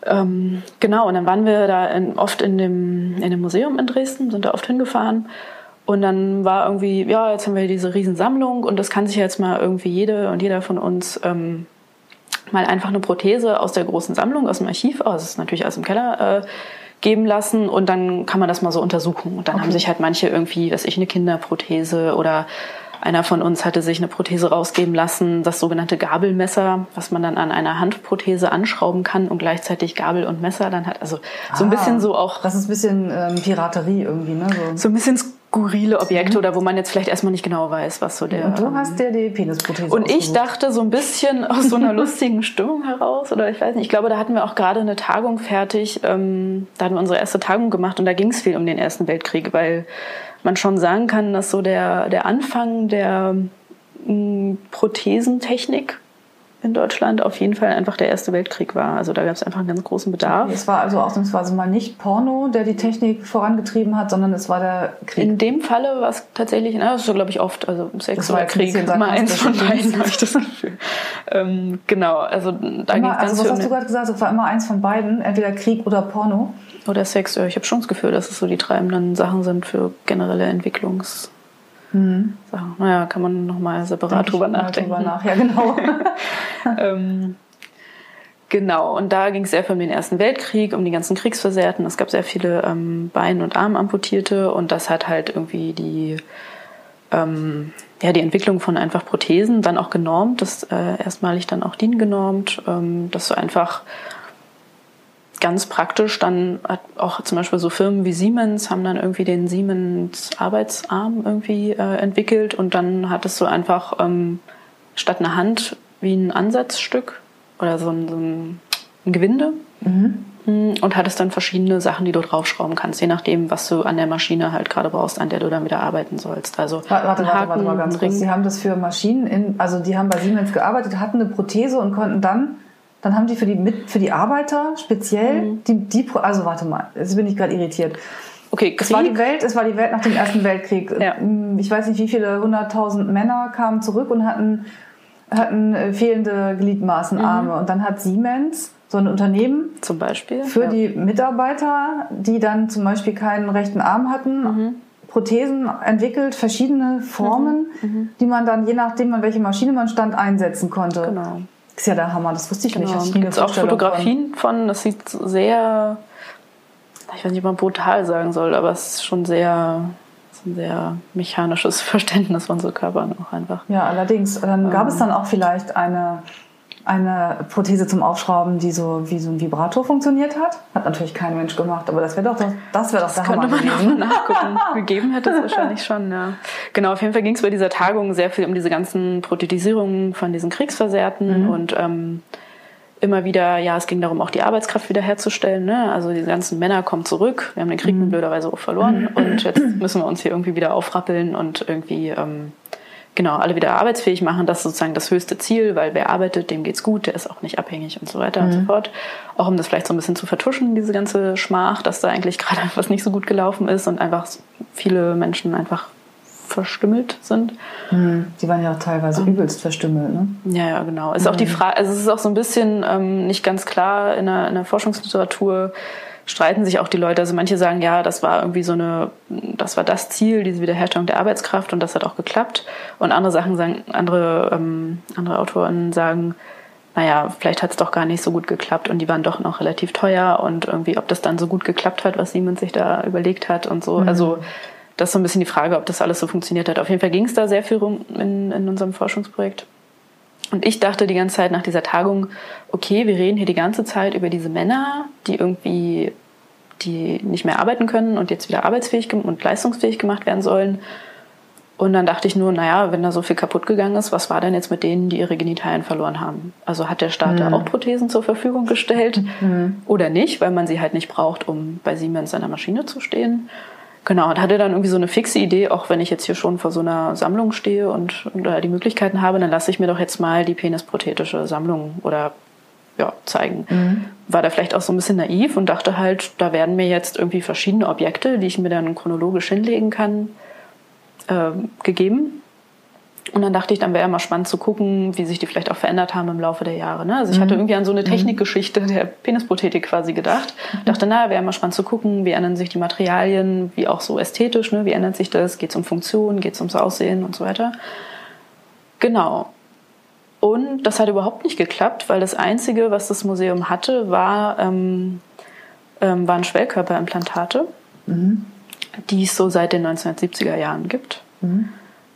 Ähm, genau, und dann waren wir da in, oft in dem, in dem Museum in Dresden, sind da oft hingefahren. Und dann war irgendwie, ja, jetzt haben wir diese Riesensammlung und das kann sich jetzt mal irgendwie jede und jeder von uns ähm, mal einfach eine Prothese aus der großen Sammlung, aus dem Archiv, oh, das ist natürlich aus dem Keller, äh, geben lassen und dann kann man das mal so untersuchen. Und dann okay. haben sich halt manche irgendwie, weiß ich, eine Kinderprothese oder einer von uns hatte sich eine Prothese rausgeben lassen, das sogenannte Gabelmesser, was man dann an einer Handprothese anschrauben kann und gleichzeitig Gabel und Messer dann hat. Also so ein ah, bisschen so auch. Das ist ein bisschen ähm, Piraterie irgendwie, ne? So, so ein bisschen skurrile Objekte mhm. oder wo man jetzt vielleicht erstmal nicht genau weiß, was so der. Und du hast dir die Penisprothese. Und ich dachte so ein bisschen aus so einer lustigen Stimmung heraus oder ich weiß nicht. Ich glaube, da hatten wir auch gerade eine Tagung fertig. Ähm, da hatten wir unsere erste Tagung gemacht und da ging es viel um den Ersten Weltkrieg, weil man schon sagen kann, dass so der der Anfang der mh, mm, Prothesentechnik in Deutschland auf jeden Fall einfach der Erste Weltkrieg war. Also da gab es einfach einen ganz großen Bedarf. Es war also ausnahmsweise mal nicht Porno, der die Technik vorangetrieben hat, sondern es war der Krieg. In dem Falle war es tatsächlich, na, das ist so glaube ich oft, also Sex oder Krieg, immer eins von beiden, habe ich das Gefühl. ähm, genau, also da ging es Also was hast du gerade gesagt? Es war immer eins von beiden, entweder Krieg oder Porno. Oder Sex. Ich habe schon das Gefühl, dass es so die treibenden Sachen sind für generelle Entwicklungs- Mhm. Naja, kann man nochmal separat drüber nachdenken. Drüber nach. Ja, genau. ähm, genau, und da ging es sehr viel um den Ersten Weltkrieg, um die ganzen Kriegsversehrten. Es gab sehr viele ähm, Bein- und Armamputierte und das hat halt irgendwie die, ähm, ja, die Entwicklung von einfach Prothesen dann auch genormt, das äh, erstmalig dann auch DIN genormt, ähm, dass du einfach ganz praktisch dann hat auch zum Beispiel so Firmen wie Siemens haben dann irgendwie den Siemens Arbeitsarm irgendwie äh, entwickelt und dann hattest du einfach ähm, statt einer Hand wie ein Ansatzstück oder so ein, so ein Gewinde mhm. Mm, und hattest dann verschiedene Sachen, die du draufschrauben kannst, je nachdem, was du an der Maschine halt gerade brauchst, an der du dann wieder arbeiten sollst. Also warte, warte, Haken, warte mal ganz kurz. Sie haben das für Maschinen, in, also die haben bei Siemens gearbeitet, hatten eine Prothese und konnten dann dann haben die für die, mit, für die Arbeiter speziell, mhm. die, die, also warte mal, jetzt bin ich gerade irritiert. Okay, Krieg. Es war die Welt, es war die Welt nach dem Ersten Weltkrieg. Ja. Ich weiß nicht, wie viele hunderttausend Männer kamen zurück und hatten, hatten äh, fehlende Gliedmaßen, mhm. Arme. Und dann hat Siemens so ein Unternehmen zum Beispiel für ja. die Mitarbeiter, die dann zum Beispiel keinen rechten Arm hatten, mhm. Prothesen entwickelt, verschiedene Formen, mhm. mhm. die man dann je nachdem, an welche Maschine man stand, einsetzen konnte. Genau. Das ist ja der Hammer, das wusste ich genau. nicht. Es gibt auch Fotografien von. von, das sieht sehr, ich weiß nicht, ob man brutal sagen soll, aber es ist schon sehr, ein sehr mechanisches Verständnis von so Körpern auch einfach. Ja, allerdings. Dann gab ähm, es dann auch vielleicht eine eine Prothese zum Aufschrauben, die so wie so ein Vibrator funktioniert hat. Hat natürlich kein Mensch gemacht, aber das wäre doch das wäre doch der Hammer man gewesen. nachgucken. Gegeben hätte es wahrscheinlich schon, ja. Genau, auf jeden Fall ging es bei dieser Tagung sehr viel um diese ganzen Prothetisierungen von diesen Kriegsversehrten mhm. und ähm, immer wieder, ja, es ging darum, auch die Arbeitskraft wiederherzustellen. Ne? Also die ganzen Männer kommen zurück. Wir haben den Krieg mhm. blöderweise auch verloren mhm. und jetzt müssen wir uns hier irgendwie wieder aufrappeln und irgendwie ähm, genau, alle wieder arbeitsfähig machen. Das ist sozusagen das höchste Ziel, weil wer arbeitet, dem geht's gut, der ist auch nicht abhängig und so weiter mhm. und so mhm. fort. Auch um das vielleicht so ein bisschen zu vertuschen, diese ganze Schmach, dass da eigentlich gerade was nicht so gut gelaufen ist und einfach viele Menschen einfach verstümmelt sind. Mhm. Die waren ja auch teilweise um, übelst verstümmelt, ne? Ja, ja, genau. Ist mhm. auch die Frage, also es ist auch so ein bisschen ähm, nicht ganz klar in der, in der Forschungsliteratur, streiten sich auch die Leute. Also manche sagen, ja, das war irgendwie so eine, das war das Ziel, diese Wiederherstellung der Arbeitskraft und das hat auch geklappt. Und andere Sachen sagen, andere, ähm, andere Autoren sagen, naja, vielleicht hat es doch gar nicht so gut geklappt und die waren doch noch relativ teuer und irgendwie, ob das dann so gut geklappt hat, was Siemens sich da überlegt hat und so. Mhm. Also das ist so ein bisschen die Frage, ob das alles so funktioniert hat. Auf jeden Fall ging es da sehr viel rum in, in unserem Forschungsprojekt. Und ich dachte die ganze Zeit nach dieser Tagung, okay, wir reden hier die ganze Zeit über diese Männer, die irgendwie, die nicht mehr arbeiten können und jetzt wieder arbeitsfähig und leistungsfähig gemacht werden sollen. Und dann dachte ich nur, naja, wenn da so viel kaputt gegangen ist, was war denn jetzt mit denen, die ihre Genitalien verloren haben? Also hat der Staat mhm. da auch Prothesen zur Verfügung gestellt mhm. oder nicht, weil man sie halt nicht braucht, um bei Siemens an der Maschine zu stehen? Genau, und hatte dann irgendwie so eine fixe Idee, auch wenn ich jetzt hier schon vor so einer Sammlung stehe und, und die Möglichkeiten habe, dann lasse ich mir doch jetzt mal die penisprothetische Sammlung oder ja, zeigen. Mhm. War da vielleicht auch so ein bisschen naiv und dachte halt, da werden mir jetzt irgendwie verschiedene Objekte, die ich mir dann chronologisch hinlegen kann, äh, gegeben. Und dann dachte ich, dann wäre mal spannend zu gucken, wie sich die vielleicht auch verändert haben im Laufe der Jahre. Ne? Also ich mhm. hatte irgendwie an so eine mhm. Technikgeschichte der Penisprothetik quasi gedacht. Mhm. Dachte, na, wäre mal spannend zu gucken, wie ändern sich die Materialien, wie auch so ästhetisch, ne? wie ändert sich das, geht es um Funktion, geht es ums Aussehen und so weiter. Genau. Und das hat überhaupt nicht geklappt, weil das Einzige, was das Museum hatte, war, ähm, ähm, waren Schwellkörperimplantate, mhm. die es so seit den 1970er Jahren gibt.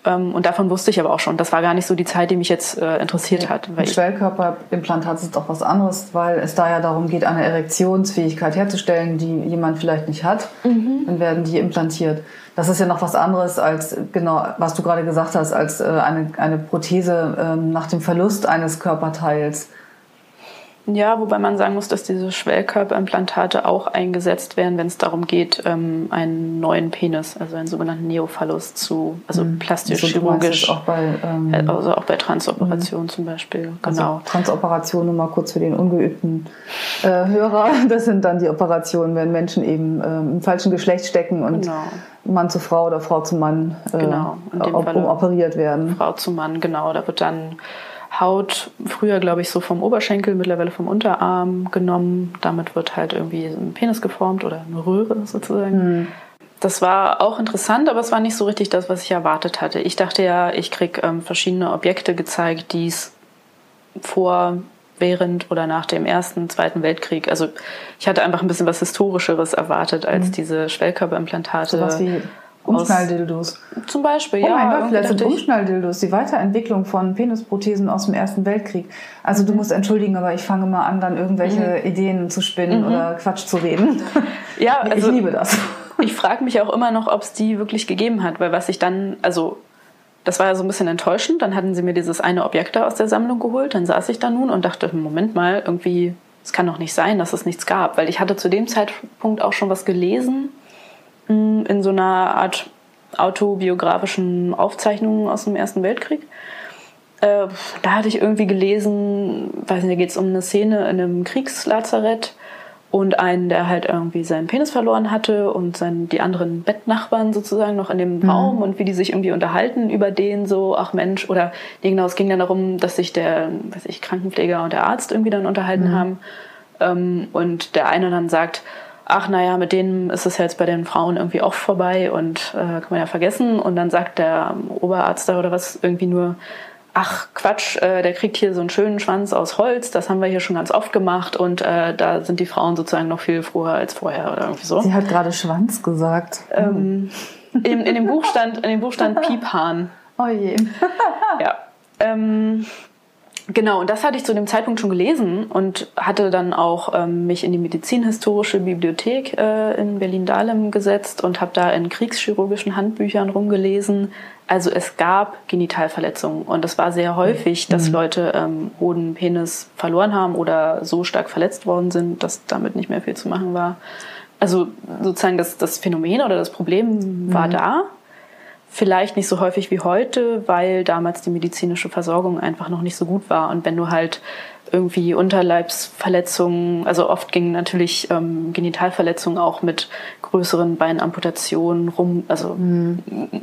Ähm, und davon wusste ich aber auch schon. Das war gar nicht so die Zeit, die mich jetzt äh, interessiert ja. hat. Weil Schwellkörperimplantat ist doch was anderes, weil es da ja darum geht, eine Erektionsfähigkeit herzustellen, die jemand vielleicht nicht hat. Mhm. Dann werden die implantiert. Das ist ja noch was anderes als, genau, was du gerade gesagt hast, als äh, eine, eine Prothese äh, nach dem Verlust eines Körperteils. Ja, wobei man sagen muss, dass diese Schwellkörperimplantate auch eingesetzt werden, wenn es darum geht, ähm, einen neuen Penis, also einen sogenannten Neophallus zu, also mhm. plastisch-chirurgisch. Auch bei, ähm, äh, also auch bei Transoperationen mhm. zum Beispiel. Also genau. Also Transoperation, nur mal kurz für den ungeübten äh, Hörer. Das sind dann die Operationen, wenn Menschen eben ähm, im falschen Geschlecht stecken und genau. Mann zu Frau oder Frau zu Mann äh, genau. operiert werden. Frau zu Mann, genau. Da wird dann Haut, früher glaube ich so vom Oberschenkel, mittlerweile vom Unterarm genommen. Damit wird halt irgendwie ein Penis geformt oder eine Röhre sozusagen. Mhm. Das war auch interessant, aber es war nicht so richtig das, was ich erwartet hatte. Ich dachte ja, ich kriege ähm, verschiedene Objekte gezeigt, die es vor, während oder nach dem Ersten, Zweiten Weltkrieg, also ich hatte einfach ein bisschen was Historischeres erwartet als mhm. diese Schwellkörperimplantate. So was wie Umschnalldildos. Zum Beispiel, oh ja. Oh mein Gott, vielleicht sind Umschnalldildos die Weiterentwicklung von Penisprothesen aus dem Ersten Weltkrieg. Also du musst entschuldigen, aber ich fange mal an, dann irgendwelche mhm. Ideen zu spinnen mhm. oder Quatsch zu reden. Ja, also ich liebe das. Ich frage mich auch immer noch, ob es die wirklich gegeben hat, weil was ich dann, also das war ja so ein bisschen enttäuschend. Dann hatten sie mir dieses eine Objekt da aus der Sammlung geholt. Dann saß ich da nun und dachte, Moment mal, irgendwie, es kann doch nicht sein, dass es nichts gab. Weil ich hatte zu dem Zeitpunkt auch schon was gelesen in so einer Art autobiografischen Aufzeichnungen aus dem Ersten Weltkrieg. Äh, da hatte ich irgendwie gelesen, weiß nicht, da geht es um eine Szene in einem Kriegslazarett und einen, der halt irgendwie seinen Penis verloren hatte und sein, die anderen Bettnachbarn sozusagen noch in dem mhm. Raum und wie die sich irgendwie unterhalten über den so, ach Mensch, oder nee, genau, es ging dann darum, dass sich der, weiß ich, Krankenpfleger und der Arzt irgendwie dann unterhalten mhm. haben ähm, und der eine dann sagt, ach naja, mit denen ist es jetzt bei den Frauen irgendwie auch vorbei und äh, kann man ja vergessen. Und dann sagt der Oberarzt da oder was irgendwie nur, ach Quatsch, äh, der kriegt hier so einen schönen Schwanz aus Holz, das haben wir hier schon ganz oft gemacht und äh, da sind die Frauen sozusagen noch viel froher als vorher oder irgendwie so. Sie hat gerade Schwanz gesagt. Ähm, in, in, dem Buch stand, in dem Buch stand Piephahn. Oh je. ja. Ähm, Genau, und das hatte ich zu dem Zeitpunkt schon gelesen und hatte dann auch ähm, mich in die medizinhistorische Bibliothek äh, in Berlin-Dahlem gesetzt und habe da in kriegschirurgischen Handbüchern rumgelesen. Also es gab Genitalverletzungen und es war sehr häufig, dass mhm. Leute ähm, Hoden, Penis verloren haben oder so stark verletzt worden sind, dass damit nicht mehr viel zu machen war. Also sozusagen das, das Phänomen oder das Problem war mhm. da Vielleicht nicht so häufig wie heute, weil damals die medizinische Versorgung einfach noch nicht so gut war. Und wenn du halt irgendwie Unterleibsverletzungen, also oft gingen natürlich ähm, Genitalverletzungen auch mit größeren Beinamputationen rum, also mhm.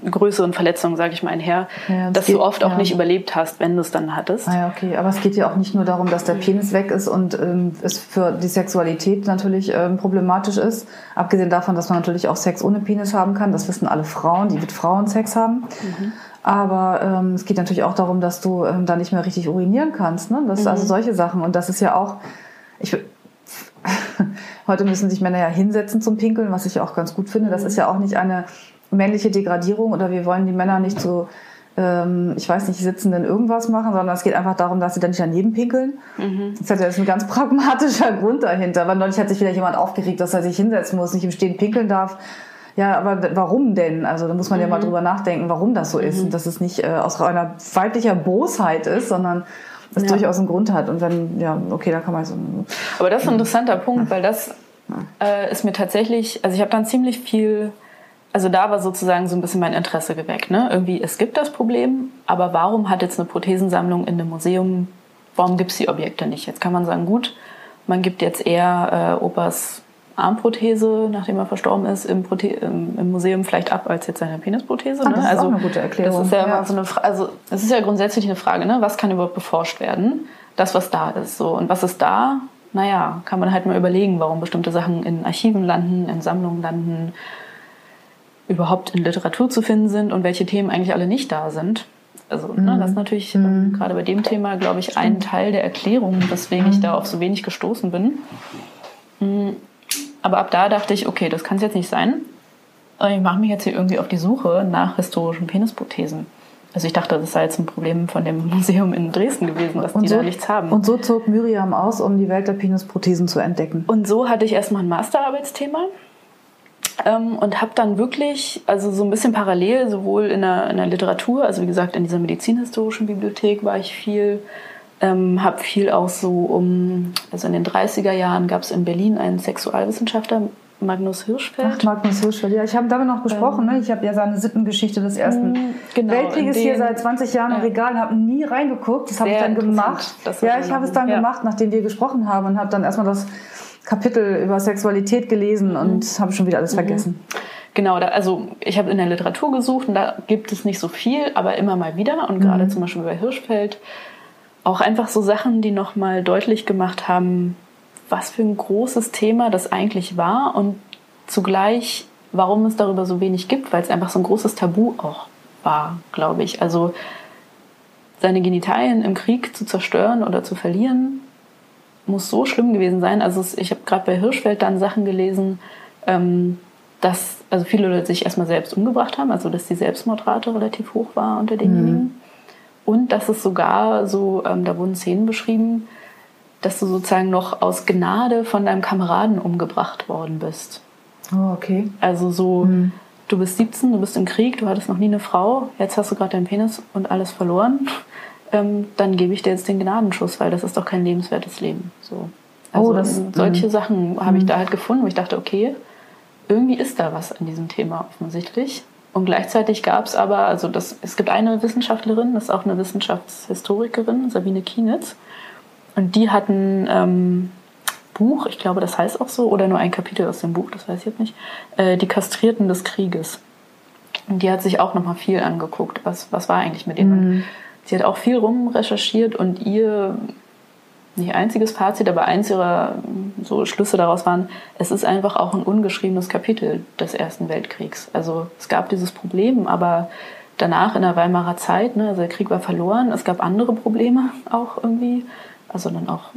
größeren Verletzungen, sage ich mal, einher, ja, dass geht, du oft ja. auch nicht überlebt hast, wenn du es dann hattest. Ah ja, okay, aber es geht ja auch nicht nur darum, dass der Penis weg ist und ähm, es für die Sexualität natürlich ähm, problematisch ist, abgesehen davon, dass man natürlich auch Sex ohne Penis haben kann, das wissen alle Frauen, die mit Frauen Sex haben. Mhm. Aber ähm, es geht natürlich auch darum, dass du ähm, da nicht mehr richtig urinieren kannst. Ne? Das, mhm. Also solche Sachen. Und das ist ja auch, ich, heute müssen sich Männer ja hinsetzen zum Pinkeln, was ich auch ganz gut finde. Das mhm. ist ja auch nicht eine männliche Degradierung oder wir wollen die Männer nicht so, ähm, ich weiß nicht, sitzen denn irgendwas machen, sondern es geht einfach darum, dass sie dann nicht daneben pinkeln. Mhm. Das hat ja jetzt ein ganz pragmatischer Grund dahinter. Weil neulich hat sich wieder jemand aufgeregt, dass er sich hinsetzen muss, nicht im Stehen pinkeln darf ja, aber warum denn? Also da muss man mhm. ja mal mhm. drüber nachdenken, warum das so ist. Mhm. Und dass es nicht äh, aus einer weiblicher Bosheit ist, sondern das ja. durchaus einen Grund hat. Und wenn, ja, okay, da kann man so. Aber das ist ein interessanter Punkt, weil das äh, ist mir tatsächlich, also ich habe dann ziemlich viel, also da war sozusagen so ein bisschen mein Interesse geweckt. Ne? Irgendwie, es gibt das Problem, aber warum hat jetzt eine Prothesensammlung in einem Museum, warum gibt es die Objekte nicht? Jetzt kann man sagen, gut, man gibt jetzt eher äh, Opas Armprothese, nachdem er verstorben ist, im, im, im Museum vielleicht ab als jetzt seine Penisprothese. Ah, das ist also, auch eine gute Erklärung. Das ist ja, ja. So eine also es ist ja grundsätzlich eine Frage, ne? was kann überhaupt beforscht werden? Das, was da ist. So. Und was ist da? Naja, kann man halt mal überlegen, warum bestimmte Sachen in Archiven landen, in Sammlungen landen, überhaupt in Literatur zu finden sind und welche Themen eigentlich alle nicht da sind. Also ne, mhm. ne, das ist natürlich mhm. gerade bei dem Thema, glaube ich, ein Teil der Erklärung, weswegen mhm. ich da auf so wenig gestoßen bin. Aber ab da dachte ich, okay, das kann es jetzt nicht sein. Ich mache mich jetzt hier irgendwie auf die Suche nach historischen Penisprothesen. Also ich dachte, das sei jetzt ein Problem von dem Museum in Dresden gewesen, dass und die so, da nichts haben. Und so zog Miriam aus, um die Welt der Penisprothesen zu entdecken. Und so hatte ich erstmal ein Masterarbeitsthema ähm, und habe dann wirklich, also so ein bisschen parallel, sowohl in der, in der Literatur, also wie gesagt in dieser medizinhistorischen Bibliothek war ich viel, Ähm, habe viel auch so um, also in den 30er Jahren gab es in Berlin einen Sexualwissenschaftler, Magnus Hirschfeld. Ach, Magnus Hirschfeld, ja, ich habe damit noch gesprochen. Ähm, ne? Ich habe ja seine Sittengeschichte des Ersten mm, genau, Weltkrieges hier seit 20 Jahren ja. im Regal und habe nie reingeguckt. Das habe ich dann gemacht. Ja, ich habe es dann ja. gemacht, nachdem wir gesprochen haben und habe dann erstmal das Kapitel über Sexualität gelesen mhm. und habe schon wieder alles mhm. vergessen. Genau, da, also ich habe in der Literatur gesucht und da gibt es nicht so viel, aber immer mal wieder und mhm. gerade zum Beispiel bei Hirschfeld auch einfach so Sachen, die nochmal deutlich gemacht haben, was für ein großes Thema das eigentlich war und zugleich, warum es darüber so wenig gibt, weil es einfach so ein großes Tabu auch war, glaube ich. Also seine Genitalien im Krieg zu zerstören oder zu verlieren, muss so schlimm gewesen sein. Also ich habe gerade bei Hirschfeld dann Sachen gelesen, ähm, dass also viele Leute sich erstmal selbst umgebracht haben, also dass die Selbstmordrate relativ hoch war unter denjenigen. Mhm. Und dass es sogar so, ähm, da wurden Szenen beschrieben, dass du sozusagen noch aus Gnade von deinem Kameraden umgebracht worden bist. Oh, okay. Also so, mhm. du bist 17, du bist im Krieg, du hattest noch nie eine Frau, jetzt hast du gerade deinen Penis und alles verloren. Ähm, dann gebe ich dir jetzt den Gnadenschuss, weil das ist doch kein lebenswertes Leben. So. Oh, also oh, das, solche mh. Sachen habe ich mhm. da halt gefunden, wo ich dachte, okay, irgendwie ist da was an diesem Thema offensichtlich. Und gleichzeitig gab es aber, also das, es gibt eine Wissenschaftlerin, das ist auch eine Wissenschaftshistorikerin, Sabine Kienitz, und die hat ein ähm, Buch, ich glaube, das heißt auch so, oder nur ein Kapitel aus dem Buch, das weiß ich jetzt nicht, äh, Die Kastrierten des Krieges. Und die hat sich auch nochmal viel angeguckt, was, was war eigentlich mit ihnen. Mhm. Sie hat auch viel rumrecherchiert und ihr nicht einziges Fazit, aber eins ihrer so Schlüsse daraus waren, es ist einfach auch ein ungeschriebenes Kapitel des Ersten Weltkriegs. Also es gab dieses Problem, aber danach in der Weimarer Zeit, ne, also der Krieg war verloren, es gab andere Probleme auch irgendwie also dann auch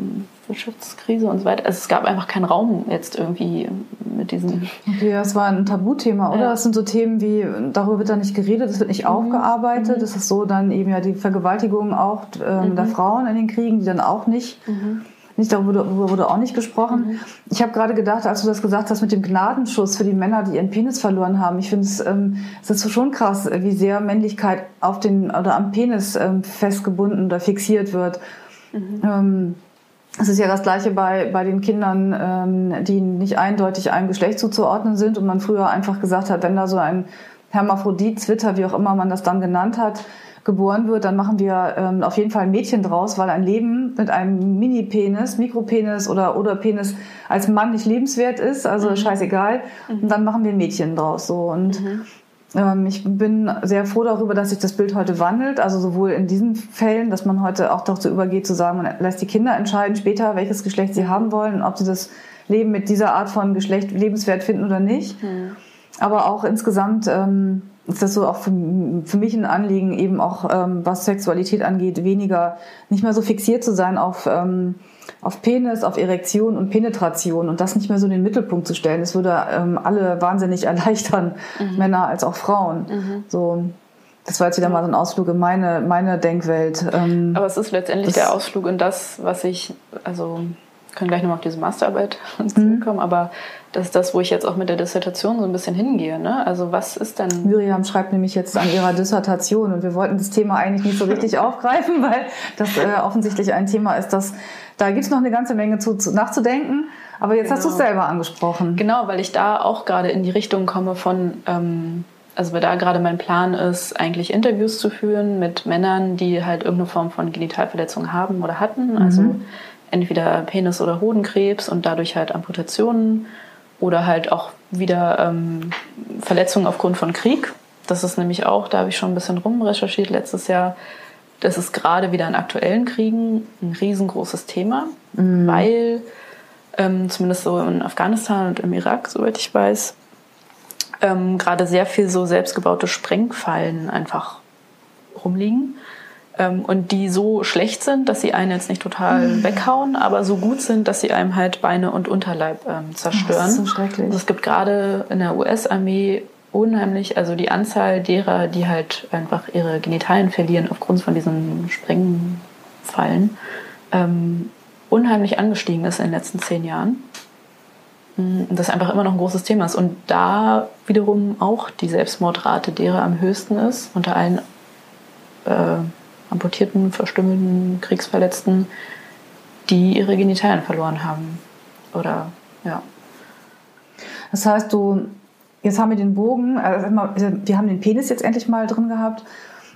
Wirtschaftskrise und so weiter. Also es gab einfach keinen Raum jetzt irgendwie mit diesen. Okay, das war ein Tabuthema, oder? Ja. Das sind so Themen wie, darüber wird da nicht geredet, das wird nicht mhm. aufgearbeitet. Mhm. Das ist so dann eben ja die Vergewaltigung auch ähm, mhm. der Frauen in den Kriegen, die dann auch nicht. Mhm. Nicht darüber, wurde auch nicht gesprochen. Mhm. Ich habe gerade gedacht, als du das gesagt hast mit dem Gnadenschuss für die Männer, die ihren Penis verloren haben. Ich finde es, ähm, es ist schon krass, wie sehr Männlichkeit auf den oder am Penis ähm, festgebunden oder fixiert wird. Mhm. Ähm, es ist ja das Gleiche bei, bei den Kindern, ähm, die nicht eindeutig einem Geschlecht zuzuordnen sind und man früher einfach gesagt hat, wenn da so ein Hermaphrodit, Zwitter, wie auch immer man das dann genannt hat, geboren wird, dann machen wir ähm, auf jeden Fall ein Mädchen draus, weil ein Leben mit einem Mini-Penis, Mikropenis oder, oder Penis als Mann nicht lebenswert ist, also mhm. scheißegal. Mhm. Und dann machen wir ein Mädchen draus. So. Und mhm. Ähm, ich bin sehr froh darüber, dass sich das Bild heute wandelt. Also sowohl in diesen Fällen, dass man heute auch dazu übergeht, zu sagen, man lässt die Kinder entscheiden später, welches Geschlecht sie haben wollen und ob sie das Leben mit dieser Art von Geschlecht lebenswert finden oder nicht. Mhm. Aber auch insgesamt ähm, ist das so auch für, für mich ein Anliegen, eben auch ähm, was Sexualität angeht, weniger, nicht mehr so fixiert zu sein auf ähm, auf Penis, auf Erektion und Penetration und das nicht mehr so in den Mittelpunkt zu stellen. Das würde ähm, alle wahnsinnig erleichtern, mhm. Männer als auch Frauen. Mhm. So, das war jetzt wieder mal so ein Ausflug in meine, meine Denkwelt. Ähm, Aber es ist letztendlich der Ausflug in das, was ich, also können gleich nochmal auf diese Masterarbeit mhm. zurückkommen, mhm. aber das ist das, wo ich jetzt auch mit der Dissertation so ein bisschen hingehe. Ne? Also was ist denn... Miriam schreibt nämlich jetzt an ihrer Dissertation und wir wollten das Thema eigentlich nicht so richtig aufgreifen, weil das äh, offensichtlich ein Thema ist, das da gibt es noch eine ganze Menge zu, zu nachzudenken. Aber jetzt genau. hast du es selber angesprochen. Genau, weil ich da auch gerade in die Richtung komme von, ähm, also weil da gerade mein Plan ist, eigentlich Interviews zu führen mit Männern, die halt irgendeine Form von Genitalverletzung haben oder hatten. Mhm. Also entweder Penis- oder Hodenkrebs und dadurch halt Amputationen oder halt auch wieder ähm, Verletzungen aufgrund von Krieg. Das ist nämlich auch, da habe ich schon ein bisschen rumrecherchiert letztes Jahr, das ist gerade wieder in aktuellen Kriegen ein riesengroßes Thema, mhm. weil ähm, zumindest so in Afghanistan und im Irak, soweit ich weiß, ähm, gerade sehr viel so selbstgebaute Sprengfallen einfach rumliegen. Ähm, und die so schlecht sind, dass sie einen jetzt nicht total mhm. weghauen, aber so gut sind, dass sie einem halt Beine und Unterleib ähm, zerstören. Das ist so schrecklich. Also es gibt gerade in der US-Armee unheimlich, also die Anzahl derer, die halt einfach ihre Genitalien verlieren aufgrund von diesen Sprengfallen, ähm, unheimlich angestiegen ist in den letzten zehn Jahren. Und das einfach immer noch ein großes Thema ist. Und da wiederum auch die Selbstmordrate derer am höchsten ist, unter allen äh, amputierten, verstümmelten, Kriegsverletzten, die ihre Genitalien verloren haben. Oder ja. Das heißt, du, jetzt haben wir den Bogen, also wir haben den Penis jetzt endlich mal drin gehabt.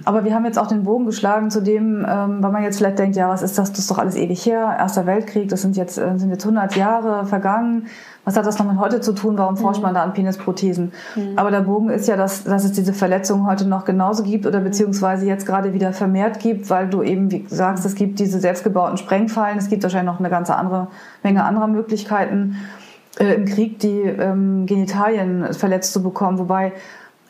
Aber wir haben jetzt auch den Bogen geschlagen zu dem, ähm, weil man jetzt vielleicht denkt, ja, was ist das? Das ist doch alles ewig her. Erster Weltkrieg, das sind jetzt, äh, sind jetzt 100 Jahre vergangen. Was hat das noch mit heute zu tun? Warum forscht mhm. man da an Penisprothesen? Mhm. Aber der Bogen ist ja, dass, dass es diese Verletzungen heute noch genauso gibt oder beziehungsweise jetzt gerade wieder vermehrt gibt, weil du eben, wie sagst, es gibt diese selbstgebauten Sprengfallen. Es gibt wahrscheinlich noch eine ganze andere Menge anderer Möglichkeiten äh, im Krieg, die ähm, Genitalien verletzt zu bekommen. Wobei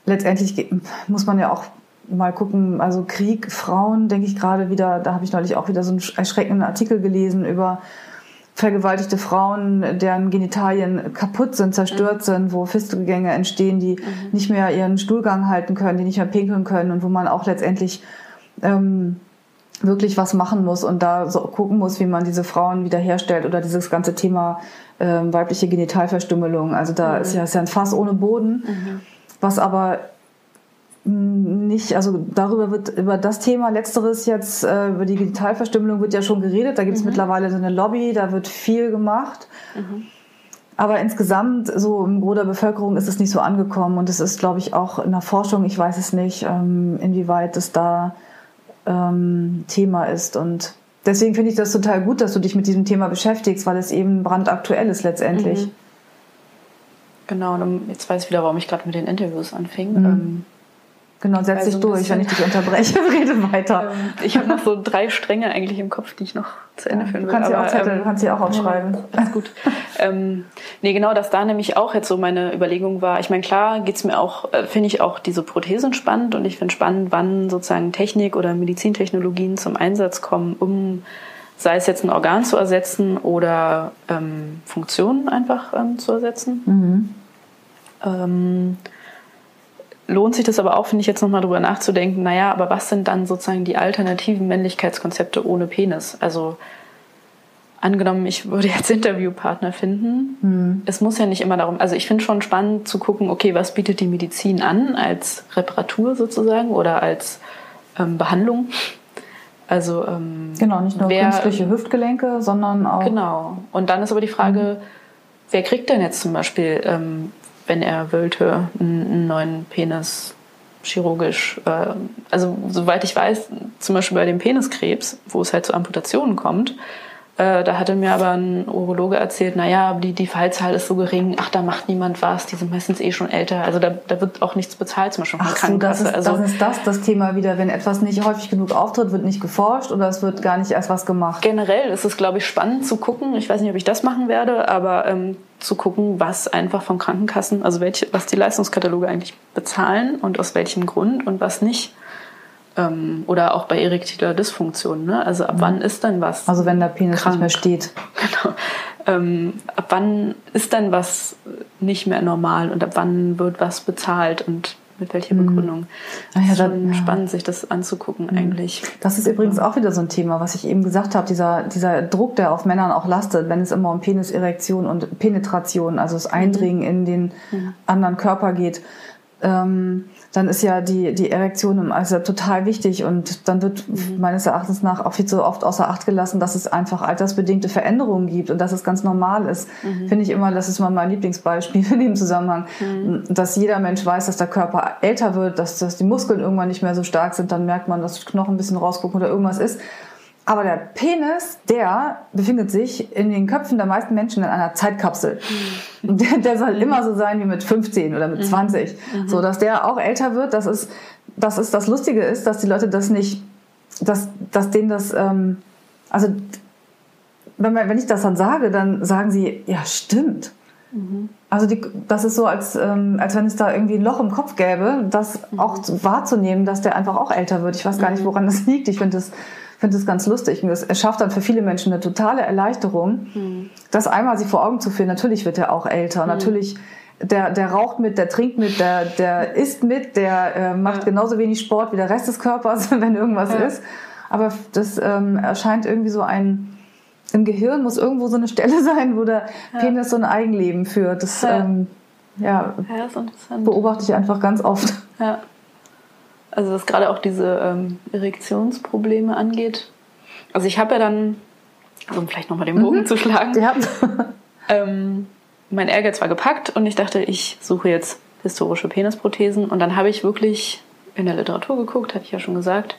letztendlich muss man ja auch mal gucken, also Krieg, Frauen, denke ich gerade wieder, da habe ich neulich auch wieder so einen erschreckenden Artikel gelesen über vergewaltigte Frauen, deren Genitalien kaputt sind, zerstört mhm. sind, wo Fistelgänge entstehen, die mhm. nicht mehr ihren Stuhlgang halten können, die nicht mehr pinkeln können und wo man auch letztendlich ähm, wirklich was machen muss und da so gucken muss, wie man diese Frauen wiederherstellt oder dieses ganze Thema ähm, weibliche Genitalverstümmelung. Also da mhm. ist, ja, ist ja ein Fass ohne Boden, mhm. was aber nicht, also darüber wird, über das Thema, letzteres jetzt, äh, über die Digitalverstümmelung wird ja schon geredet. Da gibt es mhm. mittlerweile so eine Lobby, da wird viel gemacht. Mhm. Aber insgesamt, so im Gros der Bevölkerung ist es nicht so angekommen. Und es ist, glaube ich, auch in der Forschung, ich weiß es nicht, ähm, inwieweit es da ähm, Thema ist. Und deswegen finde ich das total gut, dass du dich mit diesem Thema beschäftigst, weil es eben brandaktuell ist letztendlich. Mhm. Genau, und jetzt weiß ich wieder, warum ich gerade mit den Interviews anfing. Mhm. Ähm, Genau, setz also dich durch, wenn ich dich unterbreche, rede weiter. Ähm, ich habe noch so drei Stränge eigentlich im Kopf, die ich noch zu Ende führen will. Du kannst sie auch Zettel, ähm, kannst auch aufschreiben. Ja, alles gut. ähm, nee, genau, dass da nämlich auch jetzt so meine Überlegung war. Ich meine, klar geht's mir auch, äh, finde ich auch diese Prothesen spannend und ich finde spannend, wann sozusagen Technik oder Medizintechnologien zum Einsatz kommen, um sei es jetzt ein Organ zu ersetzen oder ähm, Funktionen einfach ähm, zu ersetzen. Mhm. Lohnt sich das aber auch, finde ich, jetzt nochmal drüber nachzudenken, naja, aber was sind dann sozusagen die alternativen Männlichkeitskonzepte ohne Penis? Also angenommen, ich würde jetzt Interviewpartner finden. Mhm. Es muss ja nicht immer darum, also ich finde schon spannend zu gucken, okay, was bietet die Medizin an als Reparatur sozusagen oder als ähm, Behandlung? Also ähm, genau, nicht nur wer, künstliche Hüftgelenke, sondern auch. Genau. Und dann ist aber die Frage, mhm. wer kriegt denn jetzt zum Beispiel ähm, wenn er wollte, einen neuen Penis chirurgisch, äh, also soweit ich weiß, zum Beispiel bei dem Peniskrebs, wo es halt zu Amputationen kommt, äh, da hatte mir aber ein Urologe erzählt, naja, die, die Fallzahl ist so gering, ach, da macht niemand was, die sind meistens eh schon älter. Also da, da wird auch nichts bezahlt, zum Beispiel von ach so, das ist, also, das ist das, das Thema wieder. Wenn etwas nicht häufig genug auftritt, wird nicht geforscht oder es wird gar nicht erst was gemacht. Generell ist es, glaube ich, spannend zu gucken. Ich weiß nicht, ob ich das machen werde, aber ähm, zu gucken, was einfach von Krankenkassen, also welche, was die Leistungskataloge eigentlich bezahlen und aus welchem Grund und was nicht. Ähm, oder auch bei erektiler Dysfunktion. Ne? Also ab mhm. wann ist denn was? Also wenn der Penis krank? nicht mehr steht. Genau. Ähm, ab wann ist denn was nicht mehr normal und ab wann wird was bezahlt und mit welcher mhm. Begründung? Ah ja, schon ja. spannend, sich das anzugucken mhm. eigentlich. Das ist übrigens auch wieder so ein Thema, was ich eben gesagt habe, dieser, dieser Druck, der auf Männern auch lastet, wenn es immer um Peniserektion und Penetration, also das Eindringen mhm. in den mhm. anderen Körper geht. Ähm, dann ist ja die, die Erektion im Alter total wichtig und dann wird mhm. meines Erachtens nach auch viel zu oft außer Acht gelassen, dass es einfach altersbedingte Veränderungen gibt und dass es ganz normal ist. Mhm. Finde ich immer, das ist mal mein Lieblingsbeispiel in dem Zusammenhang, mhm. dass jeder Mensch weiß, dass der Körper älter wird, dass, dass die Muskeln irgendwann nicht mehr so stark sind, dann merkt man, dass Knochen ein bisschen rausgucken oder irgendwas ist. Aber der Penis, der befindet sich in den Köpfen der meisten Menschen in einer Zeitkapsel. Mhm. Der, der, soll immer so sein wie mit 15 oder mit 20. Mhm. mhm. So, dass der auch älter wird, das ist, das ist das Lustige ist, dass die Leute das nicht, dass, dass denen das, ähm, also, wenn, man, wenn ich das dann sage, dann sagen sie, ja, stimmt. Mhm. Also die, das ist so, als, ähm, als wenn es da irgendwie ein Loch im Kopf gäbe, das mhm. auch wahrzunehmen, dass der einfach auch älter wird. Ich weiß gar nicht, mhm. woran das liegt. Ich finde das finde es ganz lustig. Und es schafft dann für viele Menschen eine totale Erleichterung, mhm. das einmal sich vor Augen zu führen. Natürlich wird er auch älter. Mhm. Natürlich, der, der raucht mit, der trinkt mit, der, der isst mit, der äh, macht ja. genauso wenig Sport wie der Rest des Körpers, wenn irgendwas ja. ist. Aber das ähm, erscheint irgendwie so ein, im Gehirn muss irgendwo so eine Stelle sein, wo der ja. Penis so ein Eigenleben führt. Das, ähm, ja, beobachte ich einfach ganz oft. Ja. Also was gerade auch diese ähm, Erektionsprobleme angeht. Also ich habe ja dann, also um vielleicht nochmal den Bogen mhm. zu schlagen, ja. ähm, mein Ehrgeiz war gepackt und ich dachte, ich suche jetzt historische Penisprothesen. Und dann habe ich wirklich in der Literatur geguckt, hatte ich ja schon gesagt.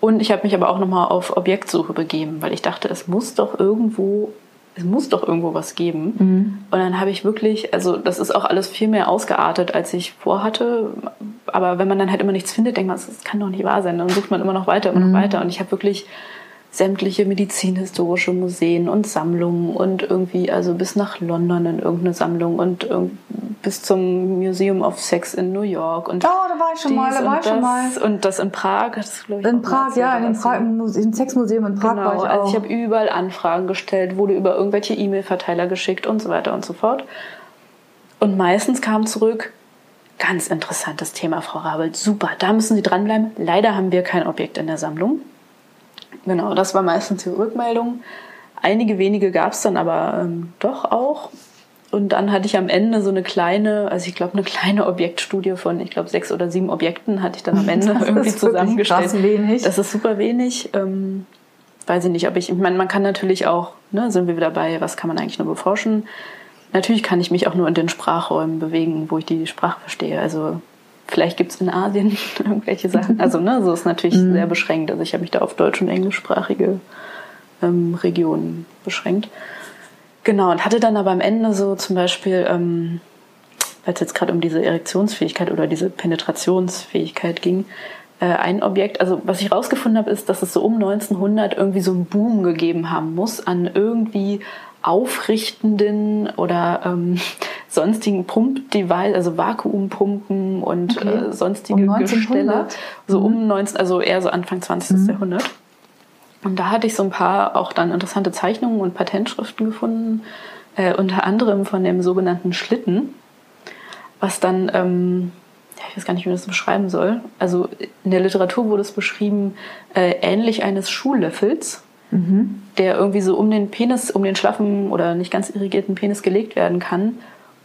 Und ich habe mich aber auch nochmal auf Objektsuche begeben, weil ich dachte, es muss doch irgendwo, es muss doch irgendwo was geben. Mhm. Und dann habe ich wirklich, also das ist auch alles viel mehr ausgeartet, als ich vorhatte. Aber wenn man dann halt immer nichts findet, denkt man, das kann doch nicht wahr sein. Dann sucht man immer noch weiter, immer mhm. noch weiter. Und ich habe wirklich sämtliche medizinhistorische Museen und Sammlungen und irgendwie, also bis nach London in irgendeine Sammlung und bis zum Museum of Sex in New York. Und oh, da war ich schon mal, da war ich schon mal. Und das in Prag. Das ich, in Prag, ja, in dem Prag, im Sexmuseum in Prag genau, war ich auch. Also ich habe überall Anfragen gestellt, wurde über irgendwelche E-Mail-Verteiler geschickt und so weiter und so fort. Und meistens kam zurück, ganz interessantes Thema, Frau Rabel, super, da müssen Sie dranbleiben. Leider haben wir kein Objekt in der Sammlung. Genau, das war meistens die Rückmeldung. Einige wenige gab es dann aber ähm, doch auch. Und dann hatte ich am Ende so eine kleine, also ich glaube eine kleine Objektstudie von, ich glaube sechs oder sieben Objekten hatte ich dann am Ende das irgendwie zusammengestellt. Das ist wenig. Das ist super wenig. Ähm, weiß ich nicht, ob ich, ich meine, man kann natürlich auch, ne, sind wir wieder bei, was kann man eigentlich nur beforschen? Natürlich kann ich mich auch nur in den Sprachräumen bewegen, wo ich die Sprache verstehe. Also Vielleicht gibt es in Asien irgendwelche Sachen. Also, ne, so ist natürlich mhm. sehr beschränkt. Also, ich habe mich da auf deutsch- und englischsprachige ähm, Regionen beschränkt. Genau, und hatte dann aber am Ende so zum Beispiel, ähm, weil es jetzt gerade um diese Erektionsfähigkeit oder diese Penetrationsfähigkeit ging, äh, ein Objekt, also was ich rausgefunden habe, ist, dass es so um 1900 irgendwie so einen Boom gegeben haben muss an irgendwie aufrichtenden oder ähm, sonstigen Pump-Device, also Vakuumpumpen und okay. äh, sonstige um Gestelle. So um 19, mhm. also eher so Anfang 20. Mhm. Jahrhundert. Und da hatte ich so ein paar auch dann interessante Zeichnungen und Patentschriften gefunden, äh, unter anderem von dem sogenannten Schlitten, was dann, ähm, ja, ich weiß gar nicht, wie man das beschreiben soll. Also in der Literatur wurde es beschrieben, äh, ähnlich eines Schuhlöffels, mhm. der irgendwie so um den Penis, um den schlaffen oder nicht ganz irrigierten Penis gelegt werden kann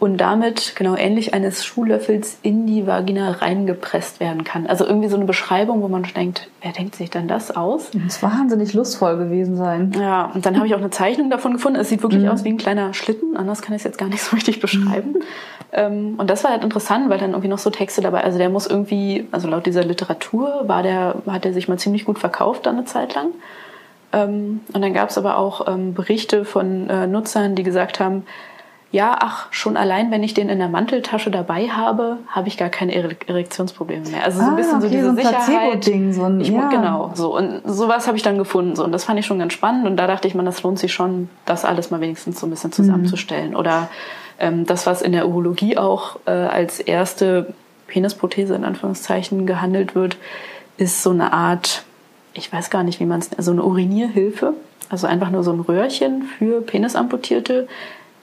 und damit genau ähnlich eines Schuhlöffels in die Vagina reingepresst werden kann. Also irgendwie so eine Beschreibung, wo man denkt, wer denkt sich denn das aus? Das muss wahnsinnig lustvoll gewesen sein. Ja, und dann habe ich auch eine Zeichnung davon gefunden. Es sieht wirklich mhm. aus wie ein kleiner Schlitten, anders kann ich es jetzt gar nicht so richtig beschreiben. Mhm. und das war halt interessant, weil dann irgendwie noch so Texte dabei, also der muss irgendwie, also laut dieser Literatur war der, hat er sich mal ziemlich gut verkauft dann eine Zeit lang. Ähm, und dann gab es aber auch ähm, Berichte von äh, Nutzern, die gesagt haben, ja, ach, schon allein, wenn ich den in der Manteltasche dabei habe, habe ich gar keine Erektionsprobleme mehr. Also so ein ah, bisschen okay, so diese so ein Sicherheit. Ding, so ein, ich, ja. Genau, so. Und sowas habe ich dann gefunden. So. Und das fand ich schon ganz spannend. Und da dachte ich man, das lohnt sich schon, das alles mal wenigstens so ein bisschen zusammenzustellen. Mhm. Oder ähm, das, was in der Urologie auch äh, als erste Penisprothese in Anführungszeichen gehandelt wird, ist so eine Art, ich weiß gar nicht, wie man es, also eine Urinierhilfe. Also einfach nur so ein Röhrchen für Penisamputierte,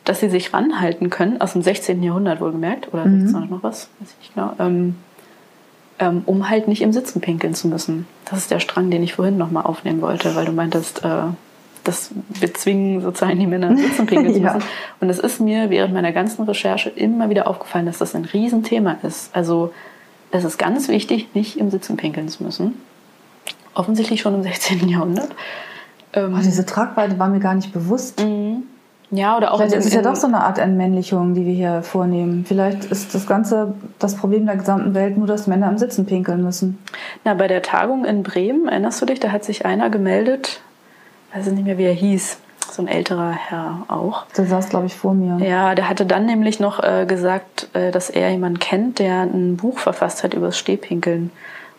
dass sie sich ranhalten können, aus dem 16. Jahrhundert wohlgemerkt, oder mhm. 1600 noch was, weiß ich nicht genau, ähm, ähm, um halt nicht im Sitzen pinkeln zu müssen. Das ist der Strang, den ich vorhin nochmal aufnehmen wollte, weil du meintest, äh, dass wir zwingen sozusagen die Männer im Sitzen pinkeln zu müssen. ja. Und es ist mir während meiner ganzen Recherche immer wieder aufgefallen, dass das ein Riesenthema ist. Also es ist ganz wichtig, nicht im Sitzen pinkeln zu müssen. Offensichtlich schon im 16. Jahrhundert. Ähm, oh, diese Tragweite war mir gar nicht bewusst. Mhm. Ja, oder auch. Vielleicht ist es ja doch so eine Art Entmännlichung, die wir hier vornehmen. Vielleicht ist das Ganze das Problem der gesamten Welt nur, dass Männer im Sitzen pinkeln müssen. Na, bei der Tagung in Bremen, erinnerst du dich, da hat sich einer gemeldet, weiß ich nicht mehr, wie er hieß, so ein älterer Herr auch. Der saß, glaube ich, vor mir. Ja, der hatte dann nämlich noch äh, gesagt, äh, dass er jemanden kennt, der ein Buch verfasst hat über das Stehpinkeln.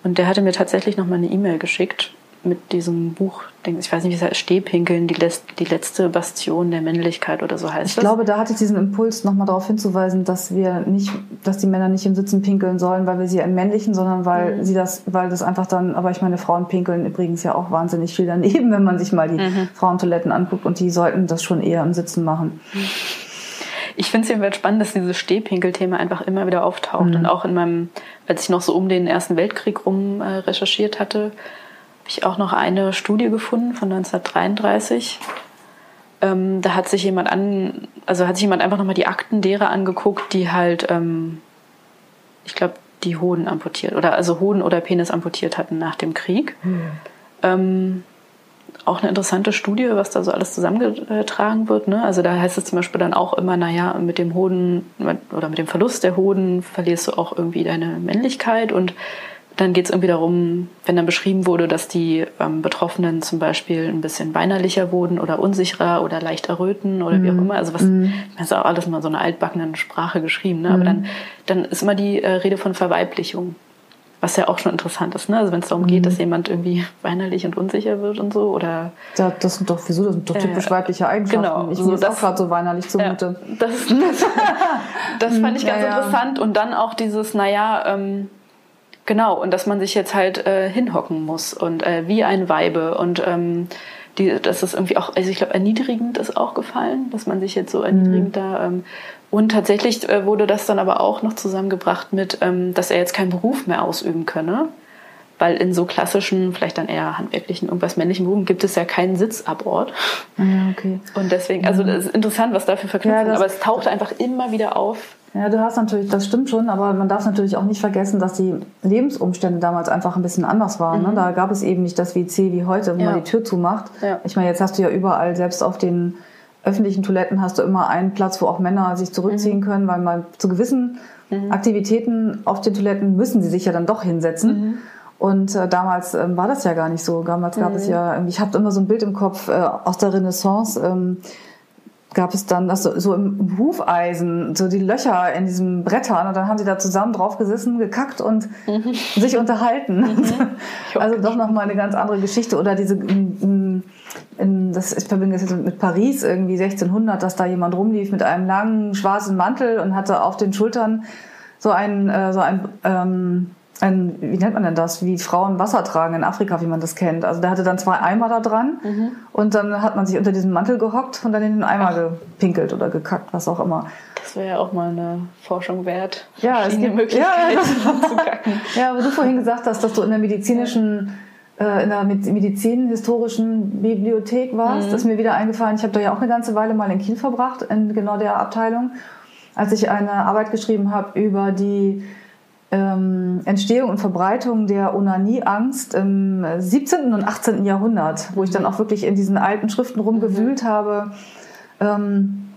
Und der hatte mir tatsächlich noch mal eine E-Mail geschickt mit diesem Buch, ich weiß nicht, wie es heißt, Stehpinkeln, die, die letzte Bastion der Männlichkeit oder so heißt ich das. Ich glaube, da hatte ich diesen Impuls, nochmal darauf hinzuweisen, dass wir nicht, dass die Männer nicht im Sitzen pinkeln sollen, weil wir sie entmännlichen, sondern weil mhm. sie das, weil das einfach dann, aber ich meine, Frauen pinkeln übrigens ja auch wahnsinnig viel daneben, wenn man sich mal die mhm. Frauentoiletten anguckt und die sollten das schon eher im Sitzen machen. Ich finde es jedenfalls spannend, dass dieses Stehpinkel-Thema einfach immer wieder auftaucht mhm. und auch in meinem, als ich noch so um den Ersten Weltkrieg rum äh, recherchiert hatte, ich auch noch eine Studie gefunden von 1933. Ähm, da hat sich jemand an, also hat sich jemand einfach nochmal die Akten derer angeguckt, die halt, ähm, ich glaube, die Hoden amputiert oder also Hoden oder Penis amputiert hatten nach dem Krieg. Mhm. Ähm, auch eine interessante Studie, was da so alles zusammengetragen wird. Ne? Also da heißt es zum Beispiel dann auch immer, naja, mit dem Hoden oder mit dem Verlust der Hoden verlierst du auch irgendwie deine Männlichkeit und dann geht es irgendwie darum, wenn dann beschrieben wurde, dass die ähm, Betroffenen zum Beispiel ein bisschen weinerlicher wurden oder unsicherer oder leicht erröten oder mm. wie auch mhm. immer. Also was, mm. das ist auch alles mal so eine altbackene Sprache geschrieben. Ne? Mm. Aber dann, dann ist immer die äh, Rede von Verweiblichung. Was ja auch schon interessant ist, ne? Also wenn es darum geht, mhm. dass jemand irgendwie weinerlich und unsicher wird und so, oder. Ja, das sind doch, wieso, das sind doch typisch äh, weibliche Eigenschaften. Genau. Ich so, das, auch gerade so weinerlich zumute. Ja, das, das, das fand ich ganz ja, interessant. Und dann auch dieses, naja, ähm, Genau, und dass man sich jetzt halt äh, hinhocken muss und äh, wie ein Weibe und ähm, die, das ist irgendwie auch, also ich glaube, erniedrigend ist auch gefallen, dass man sich jetzt so erniedrigend mhm. da ähm, und tatsächlich äh, wurde das dann aber auch noch zusammengebracht mit, ähm, dass er jetzt keinen Beruf mehr ausüben könne. Weil in so klassischen, vielleicht dann eher handwerklichen, irgendwas männlichen Berufen gibt es ja keinen Sitzabort. Ja, okay. Und deswegen, also das ist interessant, was dafür verknüpft ja, aber es taucht einfach immer wieder auf. Ja, du hast natürlich, das stimmt schon, aber man darf natürlich auch nicht vergessen, dass die Lebensumstände damals einfach ein bisschen anders waren. Ne? Mhm. Da gab es eben nicht das WC wie heute, wo ja. man die Tür zumacht. Ja. Ich meine, jetzt hast du ja überall, selbst auf den öffentlichen Toiletten hast du immer einen Platz, wo auch Männer sich zurückziehen mhm. können, weil man zu gewissen mhm. Aktivitäten auf den Toiletten müssen sie sich ja dann doch hinsetzen. Mhm. Und äh, damals ähm, war das ja gar nicht so. Damals gab es mhm. ja, ich habe immer so ein Bild im Kopf äh, aus der Renaissance. Ähm, gab es dann das so, im Hufeisen, so die Löcher in diesem Brettern und dann haben sie da zusammen drauf gesessen, gekackt und mhm. sich unterhalten. Mhm. also doch nochmal eine ganz andere Geschichte. Oder diese, in, in, das, ich verbinde das jetzt mit Paris irgendwie 1600, dass da jemand rumlief mit einem langen schwarzen Mantel und hatte auf den Schultern so ein, äh, so ein ähm, ein, wie nennt man denn das, wie Frauen Wasser tragen in Afrika, wie man das kennt. Also der hatte dann zwei Eimer da dran mhm. und dann hat man sich unter diesem Mantel gehockt und dann in den Eimer Ach. gepinkelt oder gekackt, was auch immer. Das wäre ja auch mal eine Forschung wert. Ja, es gibt Möglichkeiten ja, zu kacken. Ja, aber du vorhin gesagt hast, dass du in der medizinischen in der medizinhistorischen Bibliothek warst. Mhm. Das ist mir wieder eingefallen. Ich habe da ja auch eine ganze Weile mal in Kiel verbracht, in genau der Abteilung, als ich eine Arbeit geschrieben habe über die ähm, Entstehung und Verbreitung der Onanieangst im 17. und 18. Jahrhundert, wo ich dann auch wirklich in diesen alten Schriften rumgewühlt mhm. habe, ähm,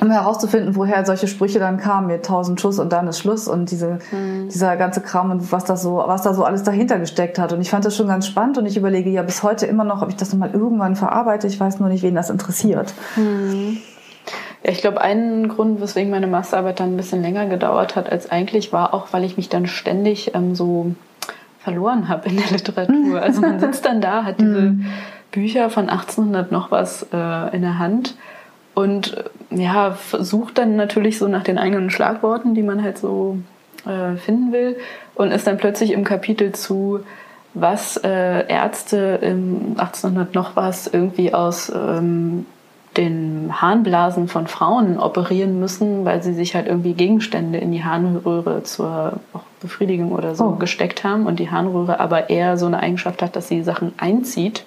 um herauszufinden, woher solche Sprüche dann kamen mit tausend Schuss und dann ist Schluss und diese, mhm. dieser ganze Kram und was da so, was da so alles dahinter gesteckt hat. Und ich fand das schon ganz spannend und ich überlege ja bis heute immer noch, ob ich das nochmal irgendwann verarbeite. Ich weiß nur nicht, wen das interessiert. Mhm. Ja, ich glaube, ein Grund, weswegen meine Masterarbeit dann ein bisschen länger gedauert hat als eigentlich, war auch, weil ich mich dann ständig ähm, so verloren habe in der Literatur. Also man sitzt dann da, hat diese mhm. Bücher von 1800 noch was äh, in der Hand und äh, ja, sucht dann natürlich so nach den eigenen Schlagworten, die man halt so äh, finden will und ist dann plötzlich im Kapitel zu was äh, Ärzte im 1800 noch was irgendwie aus ähm, den Harnblasen von Frauen operieren müssen, weil sie sich halt irgendwie Gegenstände in die Harnröhre zur Befriedigung oder so oh. gesteckt haben und die Harnröhre aber eher so eine Eigenschaft hat, dass sie Sachen einzieht,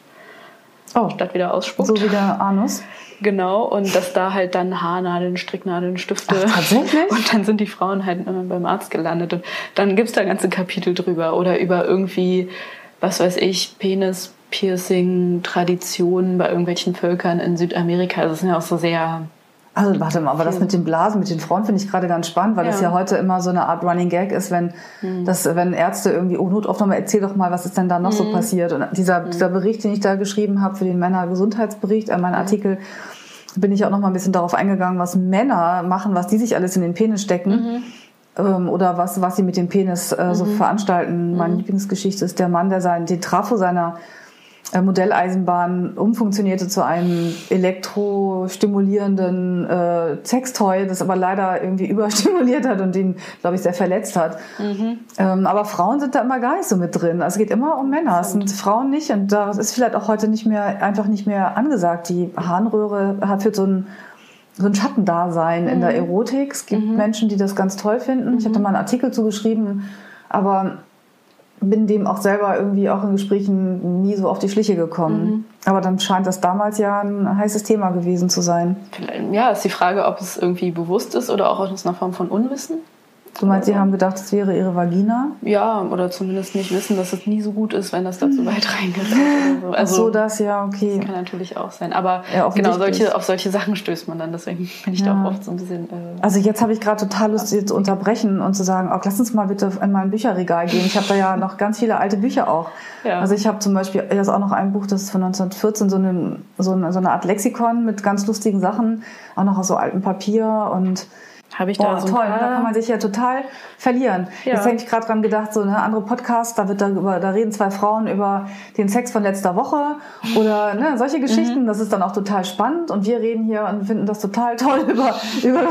oh. statt wieder ausspuckt. So wie der Anus. Genau, und dass da halt dann Haarnadeln, Stricknadeln, Stifte. Ach, tatsächlich? Und dann sind die Frauen halt beim Arzt gelandet. Und dann gibt's da ganze Kapitel drüber. Oder über irgendwie, was weiß ich, Penis, Piercing-Traditionen bei irgendwelchen Völkern in Südamerika. Das sind ja auch so sehr. Also warte mal, aber das mit den Blasen, mit den Frauen finde ich gerade ganz spannend, weil ja. das ja heute immer so eine Art Running Gag ist, wenn mhm. das, wenn Ärzte irgendwie, oh Notaufnahme, erzähl doch mal, was ist denn da noch mhm. so hm. passiert. Und dieser, mhm. dieser Bericht, den ich da geschrieben habe für den Männergesundheitsbericht, äh, mein Artikel, bin ich auch noch mal ein bisschen darauf eingegangen, was Männer machen, was die sich alles in den Penis stecken mhm. ähm, oder was, was sie mit dem Penis äh, so mhm. veranstalten. Meine mhm. Lieblingsgeschichte ist der Mann, der seinen, den Trafo seiner Modelleisenbahn umfunktionierte zu einem elektrostimulierenden äh, Sextoy, das aber leider irgendwie überstimuliert hat und ihn, glaube ich, sehr verletzt hat. Mhm. Ähm, aber Frauen sind da immer gar nicht so mit drin. Also es geht immer um Männer. Es sind Frauen nicht. Und das ist vielleicht auch heute nicht mehr, einfach nicht mehr angesagt. Die Harnröhre hat für so ein so ein Schattendasein mhm. in der mhm. Erotik. Es gibt mhm. Menschen, die das ganz toll finden. Ich hatte mhm. mal einen Artikel zugeschrieben, aber bin dem auch selber irgendwie auch in Gesprächen nie so auf die Schliche gekommen. Mhm. Aber dann scheint das damals ja ein heißes Thema gewesen zu sein. Ja, ist die Frage, ob es irgendwie bewusst ist oder auch aus einer Form von Unwissen. Du meinst, sie haben gedacht, es wäre ihre Vagina? Ja, oder zumindest nicht wissen, dass es nie so gut ist, wenn das da zu weit reingerät so. Also, so, das, ja, okay. Das kann natürlich auch sein. Aber ja, genau, solche, auf solche Sachen stößt man dann. Deswegen bin ich ja. da auch oft so ein bisschen. Äh, also, jetzt habe ich gerade total Lust, sie zu unterbrechen und zu sagen, auch lass uns mal bitte in mein Bücherregal gehen. Ich habe da ja noch ganz viele alte Bücher auch. Ja. Also, ich habe zum Beispiel, das ist auch noch ein Buch, das ist von 1914, so eine, so eine, so eine Art Lexikon mit ganz lustigen Sachen, auch noch aus so altem Papier und habe ich da Boah, so toll, ne? da kann man sich ja total verlieren. Ja. Jetzt habe ich gerade dran gedacht, so ne, andere Podcasts, da wird da über, da reden zwei Frauen über den Sex von letzter Woche oder ne, solche Geschichten. Mhm. Das ist dann auch total spannend und wir reden hier und finden das total toll über über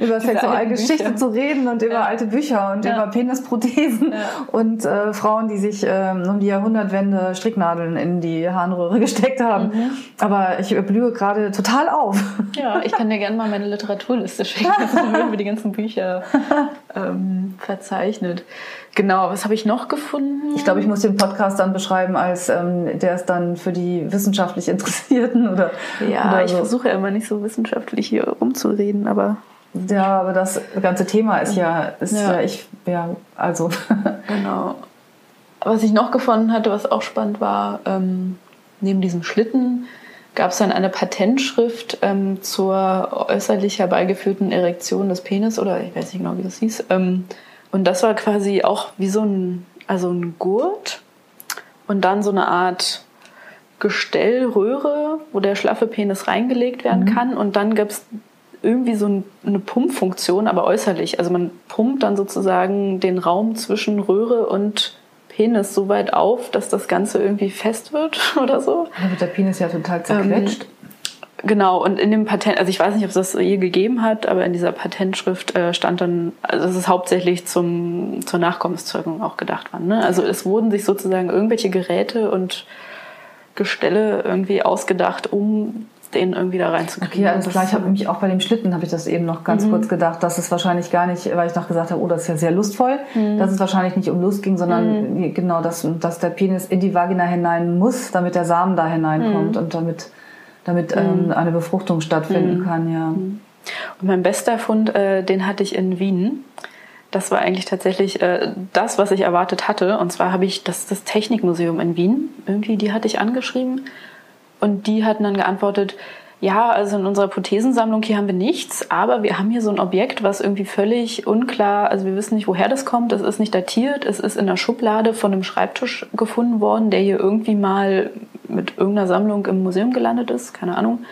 über Sexualgeschichte zu reden und über ja. alte Bücher und ja. über Penisprothesen und äh, Frauen, die sich äh, um die Jahrhundertwende Stricknadeln in die Harnröhre gesteckt haben. Mhm. Aber ich blühe gerade total auf. Ja, ich kann dir gerne mal meine Literaturliste schicken. haben wir die ganzen Bücher ähm, verzeichnet. Genau, was habe ich noch gefunden? Ich glaube, ich muss den Podcast dann beschreiben als ähm, der ist dann für die wissenschaftlich Interessierten oder. Ja, oder ich so. versuche ja immer nicht so wissenschaftlich hier umzureden, aber. Ja, aber das ganze Thema ist ja, ist ja, ja ich, ja, also. Genau. Was ich noch gefunden hatte, was auch spannend war, ähm, neben diesem Schlitten gab es dann eine Patentschrift ähm, zur äußerlich herbeigeführten Erektion des Penis oder ich weiß nicht genau, wie das hieß. Ähm, und das war quasi auch wie so ein, also ein Gurt und dann so eine Art Gestellröhre, wo der schlaffe Penis reingelegt werden mhm. kann. Und dann gab es irgendwie so eine Pumpfunktion, aber äußerlich. Also man pumpt dann sozusagen den Raum zwischen Röhre und Penis so weit auf, dass das Ganze irgendwie fest wird oder so. Dann wird der Penis ja total zerquetscht. Ähm, Genau, und in dem Patent, also ich weiß nicht, ob es das je gegeben hat, aber in dieser Patentschrift äh, stand dann, also es ist hauptsächlich zum, zur Nachkommenszeugung auch gedacht worden. Ne? Also es wurden sich sozusagen irgendwelche Geräte und Gestelle irgendwie ausgedacht, um den irgendwie da reinzukriegen. Okay, alles klar. Ich habe nämlich auch bei dem Schlitten, habe ich das eben noch ganz mhm. kurz gedacht, dass es wahrscheinlich gar nicht, weil ich noch gesagt habe, oh, das ist ja sehr lustvoll, mhm. dass es wahrscheinlich nicht um Lust ging, sondern mhm. genau, dass, dass der Penis in die Vagina hinein muss, damit der Samen da hineinkommt mhm. und damit, damit ähm, mhm. eine Befruchtung stattfinden mhm. kann, ja. Und mein bester Fund, äh, den hatte ich in Wien. Das war eigentlich tatsächlich äh, das, was ich erwartet hatte. Und zwar habe ich das, das Technikmuseum in Wien, irgendwie, die hatte ich angeschrieben und die hatten dann geantwortet, ja, also in unserer Prothesensammlung hier haben wir nichts, aber wir haben hier so ein Objekt, was irgendwie völlig unklar, also wir wissen nicht, woher das kommt, es ist nicht datiert, es ist in der Schublade von einem Schreibtisch gefunden worden, der hier irgendwie mal mit irgendeiner Sammlung im Museum gelandet ist, keine Ahnung.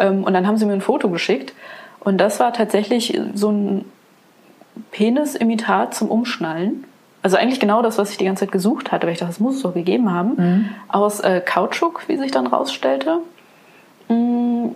Ähm, und dann haben sie mir ein Foto geschickt und das war tatsächlich so ein Penisimitat zum Umschnallen. Also eigentlich genau das, was ich die ganze Zeit gesucht hatte, weil ich dachte, das muss es doch gegeben haben. Mhm. Aus äh, Kautschuk, wie sich dann rausstellte. Mm,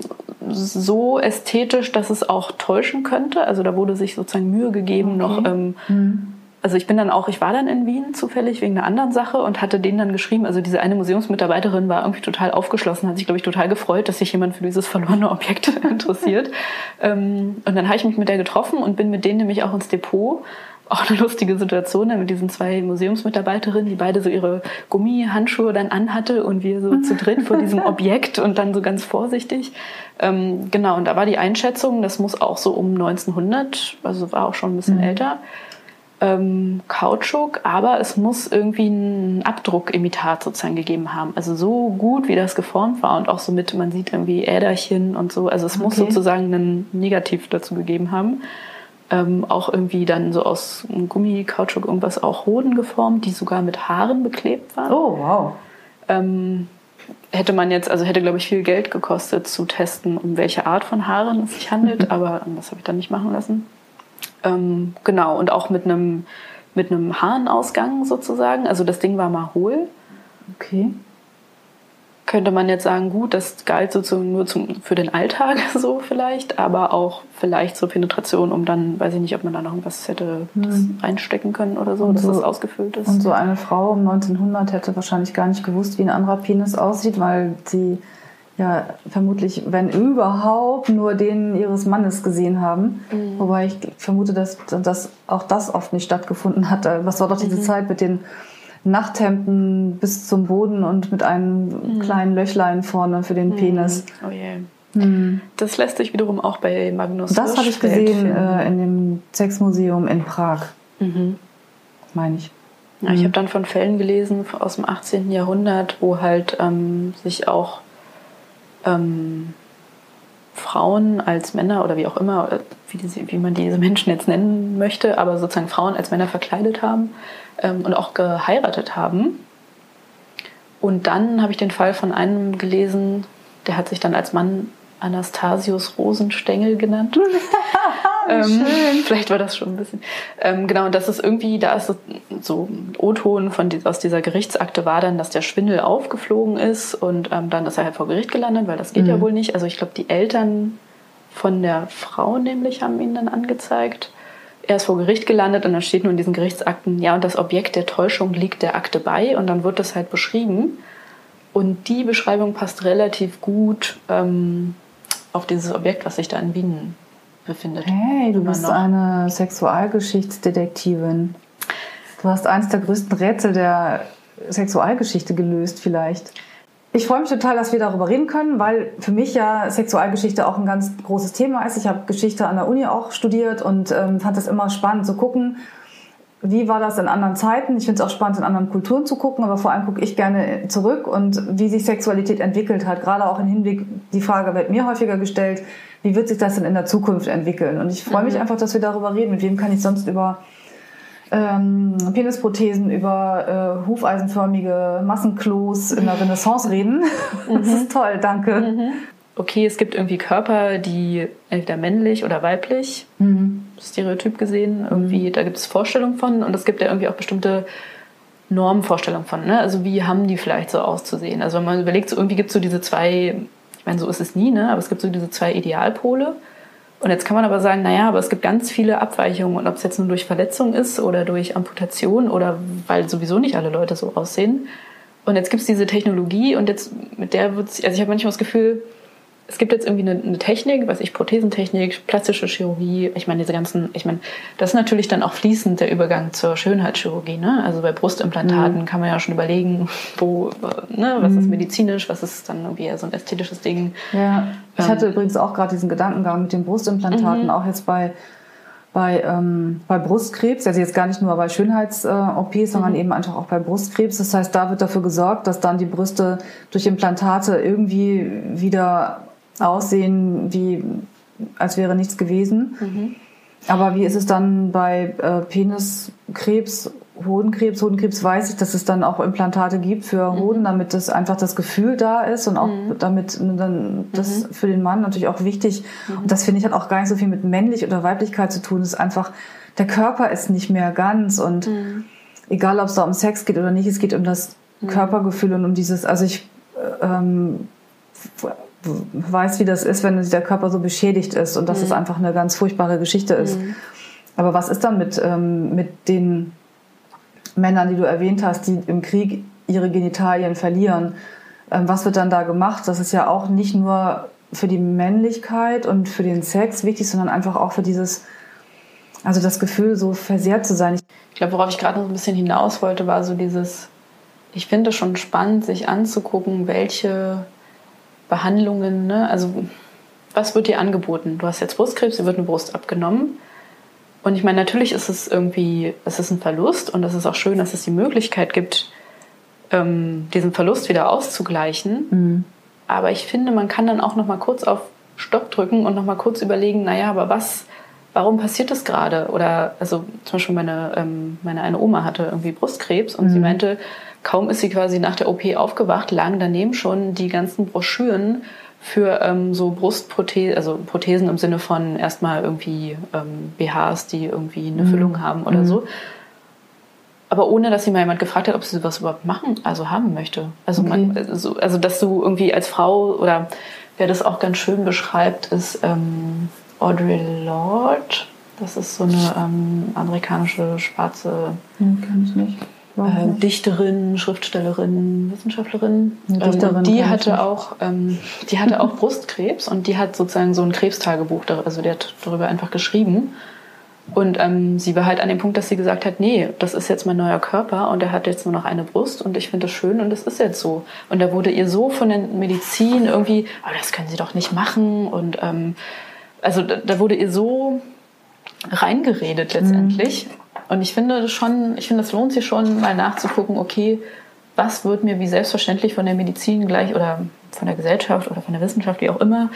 so ästhetisch, dass es auch täuschen könnte. Also da wurde sich sozusagen Mühe gegeben, okay. noch. Ähm, mhm. Also ich bin dann auch, ich war dann in Wien zufällig wegen einer anderen Sache und hatte denen dann geschrieben, also diese eine Museumsmitarbeiterin war irgendwie total aufgeschlossen, hat sich, glaube ich, total gefreut, dass sich jemand für dieses verlorene Objekt interessiert. ähm, und dann habe ich mich mit der getroffen und bin mit denen nämlich auch ins Depot auch eine lustige Situation mit diesen zwei Museumsmitarbeiterinnen, die beide so ihre Gummihandschuhe dann anhatte und wir so zu dritt vor diesem Objekt und dann so ganz vorsichtig. Ähm, genau, und da war die Einschätzung, das muss auch so um 1900, also war auch schon ein bisschen mhm. älter, ähm, Kautschuk, aber es muss irgendwie ein Abdruckimitat sozusagen gegeben haben. Also so gut, wie das geformt war und auch so mit, man sieht irgendwie Äderchen und so. Also es okay. muss sozusagen ein Negativ dazu gegeben haben ähm, auch irgendwie dann so aus Gummi, Kautschuk, irgendwas auch Hoden geformt, die sogar mit Haaren beklebt waren. Oh, wow. Ähm, hätte man jetzt, also hätte, glaube ich, viel Geld gekostet zu testen, um welche Art von Haaren es sich handelt, aber das habe ich dann nicht machen lassen. Ähm, genau, und auch mit einem mit einem Haarenausgang sozusagen. Also das Ding war mal hohl. Okay könnte man jetzt sagen, gut, das galt sozusagen nur zum, für den Alltag so vielleicht, aber auch vielleicht zur Penetration, um dann, weiß ich nicht, ob man da noch was hätte hm. reinstecken können oder so, und dass so, das ausgefüllt ist. Und so eine Frau um 1900 hätte wahrscheinlich gar nicht gewusst, wie ein anderer Penis aussieht, weil sie ja vermutlich, wenn überhaupt, nur den ihres Mannes gesehen haben. Mhm. Wobei ich vermute, dass, dass auch das oft nicht stattgefunden hat. Was war doch diese mhm. Zeit mit den Nachthemden bis zum Boden und mit einem mhm. kleinen Löchlein vorne für den mhm. Penis. Oh yeah. Mhm. Das lässt sich wiederum auch bei Magnus Das habe ich gesehen äh, in dem Sexmuseum in Prag. Mhm. Meine ich. Ja, ich habe dann von Fällen gelesen aus dem 18. Jahrhundert, wo halt ähm, sich auch ähm, Frauen als Männer oder wie auch immer, wie, die, wie, man diese Menschen jetzt nennen möchte, aber sozusagen Frauen als Männer verkleidet haben ähm, und auch geheiratet haben. Und dann habe ich den Fall von einem gelesen, der hat sich dann als Mann Anastasius Rosenstengel genannt. ähm, vielleicht war das schon ein bisschen. Ähm, genau, und das ist irgendwie, da ist so, O-Ton von aus dieser Gerichtsakte war dann, dass der Schwindel aufgeflogen ist und ähm, dann ist er halt vor Gericht gelandet, weil das geht mhm. ja wohl nicht. Also ich glaube, die Eltern von der Frau nämlich haben ihn dann angezeigt. Er ist vor Gericht gelandet und dann steht nur in diesen Gerichtsakten, ja, und das Objekt der Täuschung liegt der Akte bei und dann wird das halt beschrieben. Und die Beschreibung passt relativ gut ähm, auf dieses Objekt, was sich da in Wien befindet. Hey, du bist noch. eine Sexualgeschichtsdetektivin. Du hast eines der größten Rätsel der Sexualgeschichte gelöst, vielleicht. Ich freue mich total, dass wir darüber reden können, weil für mich ja Sexualgeschichte auch ein ganz großes Thema ist. Ich habe Geschichte an der Uni auch studiert und ähm, fand es immer spannend zu gucken, wie war das in anderen Zeiten. Ich finde es auch spannend, in anderen Kulturen zu gucken, aber vor allem gucke ich gerne zurück und wie sich Sexualität entwickelt hat. Gerade auch im Hinblick, die Frage wird mir häufiger gestellt, wie wird sich das denn in der Zukunft entwickeln? Und ich freue mich mhm. einfach, dass wir darüber reden. Mit wem kann ich sonst über ähm, Penisprothesen, über äh, hufeisenförmige Massenklos in der Renaissance reden? Mhm. Das ist toll, danke. Mhm. Okay, es gibt irgendwie Körper, die entweder männlich oder weiblich, mhm. stereotyp gesehen, irgendwie, mhm. da gibt es Vorstellungen von und es gibt ja irgendwie auch bestimmte Normvorstellungen von, ne? Also wie haben die vielleicht so auszusehen? Also wenn man überlegt, so irgendwie gibt es so diese zwei ich meine, so ist es nie, ne? aber es gibt so diese zwei Idealpole. Und jetzt kann man aber sagen, naja, aber es gibt ganz viele Abweichungen und ob es jetzt nur durch Verletzung ist oder durch Amputation oder weil sowieso nicht alle Leute so aussehen. Und jetzt gibt es diese Technologie und jetzt mit der wird also ich habe manchmal das Gefühl, es gibt jetzt irgendwie eine, eine, Technik, was ich, Prothesentechnik, plastische Chirurgie, ich meine, diese ganzen, ich meine, das ist natürlich dann auch fließend der Übergang zur Schönheitschirurgie, ne? Also bei Brustimplantaten mhm. kann man ja schon überlegen, wo, ne, was mhm. ist medizinisch, was ist dann irgendwie eher so ein ästhetisches Ding. Ja, ich ähm, hatte übrigens auch gerade diesen Gedankengang mit den Brustimplantaten, mhm. auch jetzt bei bei, ähm, bei Brustkrebs, also jetzt gar nicht nur bei Schönheits-OPs, äh, sondern mhm. eben einfach auch bei Brustkrebs. Das heißt, da wird dafür gesorgt, dass dann die Brüste durch Implantate irgendwie wieder aussehen, wie als wäre nichts gewesen. Mhm. Aber wie ist es dann bei äh, Peniskrebs, Hodenkrebs? Hodenkrebs weiß ich, dass es dann auch Implantate gibt für mhm. Hoden, damit das einfach das Gefühl da ist und auch mhm. damit dann das mhm. für den Mann natürlich auch wichtig. Mhm. Und das finde ich hat auch gar nicht so viel mit männlich oder Weiblichkeit zu tun. Es ist einfach der Körper ist nicht mehr ganz und mhm. egal ob es da um Sex geht oder nicht, es geht um das mhm. Körpergefühl und um dieses. Also ich äh, ähm, weiß, wie das ist, wenn der Körper so beschädigt ist und dass mhm. es einfach eine ganz furchtbare Geschichte ist. Mhm. Aber was ist dann mit, ähm, mit den Männern, die du erwähnt hast, die im Krieg ihre Genitalien verlieren? Ähm, was wird dann da gemacht? Das ist ja auch nicht nur für die Männlichkeit und für den Sex wichtig, sondern einfach auch für dieses, also das Gefühl, so versehrt zu sein. Ich glaube, worauf ich gerade noch ein bisschen hinaus wollte, war so dieses, ich finde es schon spannend, sich anzugucken, welche Behandlungen, ne? also was wird dir angeboten? Du hast jetzt Brustkrebs, dir wird eine Brust abgenommen. Und ich meine, natürlich ist es irgendwie, es ist ein Verlust und es ist auch schön, dass es die Möglichkeit gibt, ähm, diesen Verlust wieder auszugleichen. Mhm. Aber ich finde, man kann dann auch noch mal kurz auf Stopp drücken und noch mal kurz überlegen, naja, aber was, warum passiert das gerade? Oder also zum Beispiel meine, ähm, meine eine Oma hatte irgendwie Brustkrebs und mhm. sie meinte, kaum ist sie quasi nach der OP aufgewacht, lagen daneben schon die ganzen Broschüren für ähm, so Brustprothesen, also Prothesen im Sinne von erstmal irgendwie ähm, BHs, die irgendwie eine mhm. Füllung haben oder mhm. so. Aber ohne, dass sie mal jemand gefragt hat, ob sie sowas überhaupt machen, also haben möchte. Also, okay. man, also, also, dass du irgendwie als Frau oder wer das auch ganz schön beschreibt, ist ähm, Audre Lorde. Das ist so eine ähm, amerikanische schwarze. Hm, kenn ich nicht äh, Dichterin, Schriftstellerin, Wissenschaftlerin. Dichterin ähm, die hatte auch, ähm, die hatte auch Brustkrebs und die hat sozusagen so ein Krebstagebuch, also die hat darüber einfach geschrieben. Und ähm, sie war halt an dem Punkt, dass sie gesagt hat, nee, das ist jetzt mein neuer Körper und er hat jetzt nur noch eine Brust und ich finde das schön und das ist jetzt so. Und da wurde ihr so von der Medizin irgendwie, aber das können sie doch nicht machen. Und ähm, also da, da wurde ihr so reingeredet letztendlich. Mhm. Und ich finde schon, ich finde, es lohnt sich schon, mal nachzugucken, okay, was wird mir wie selbstverständlich von der Medizin gleich oder von der Gesellschaft oder von der Wissenschaft, wie auch immer,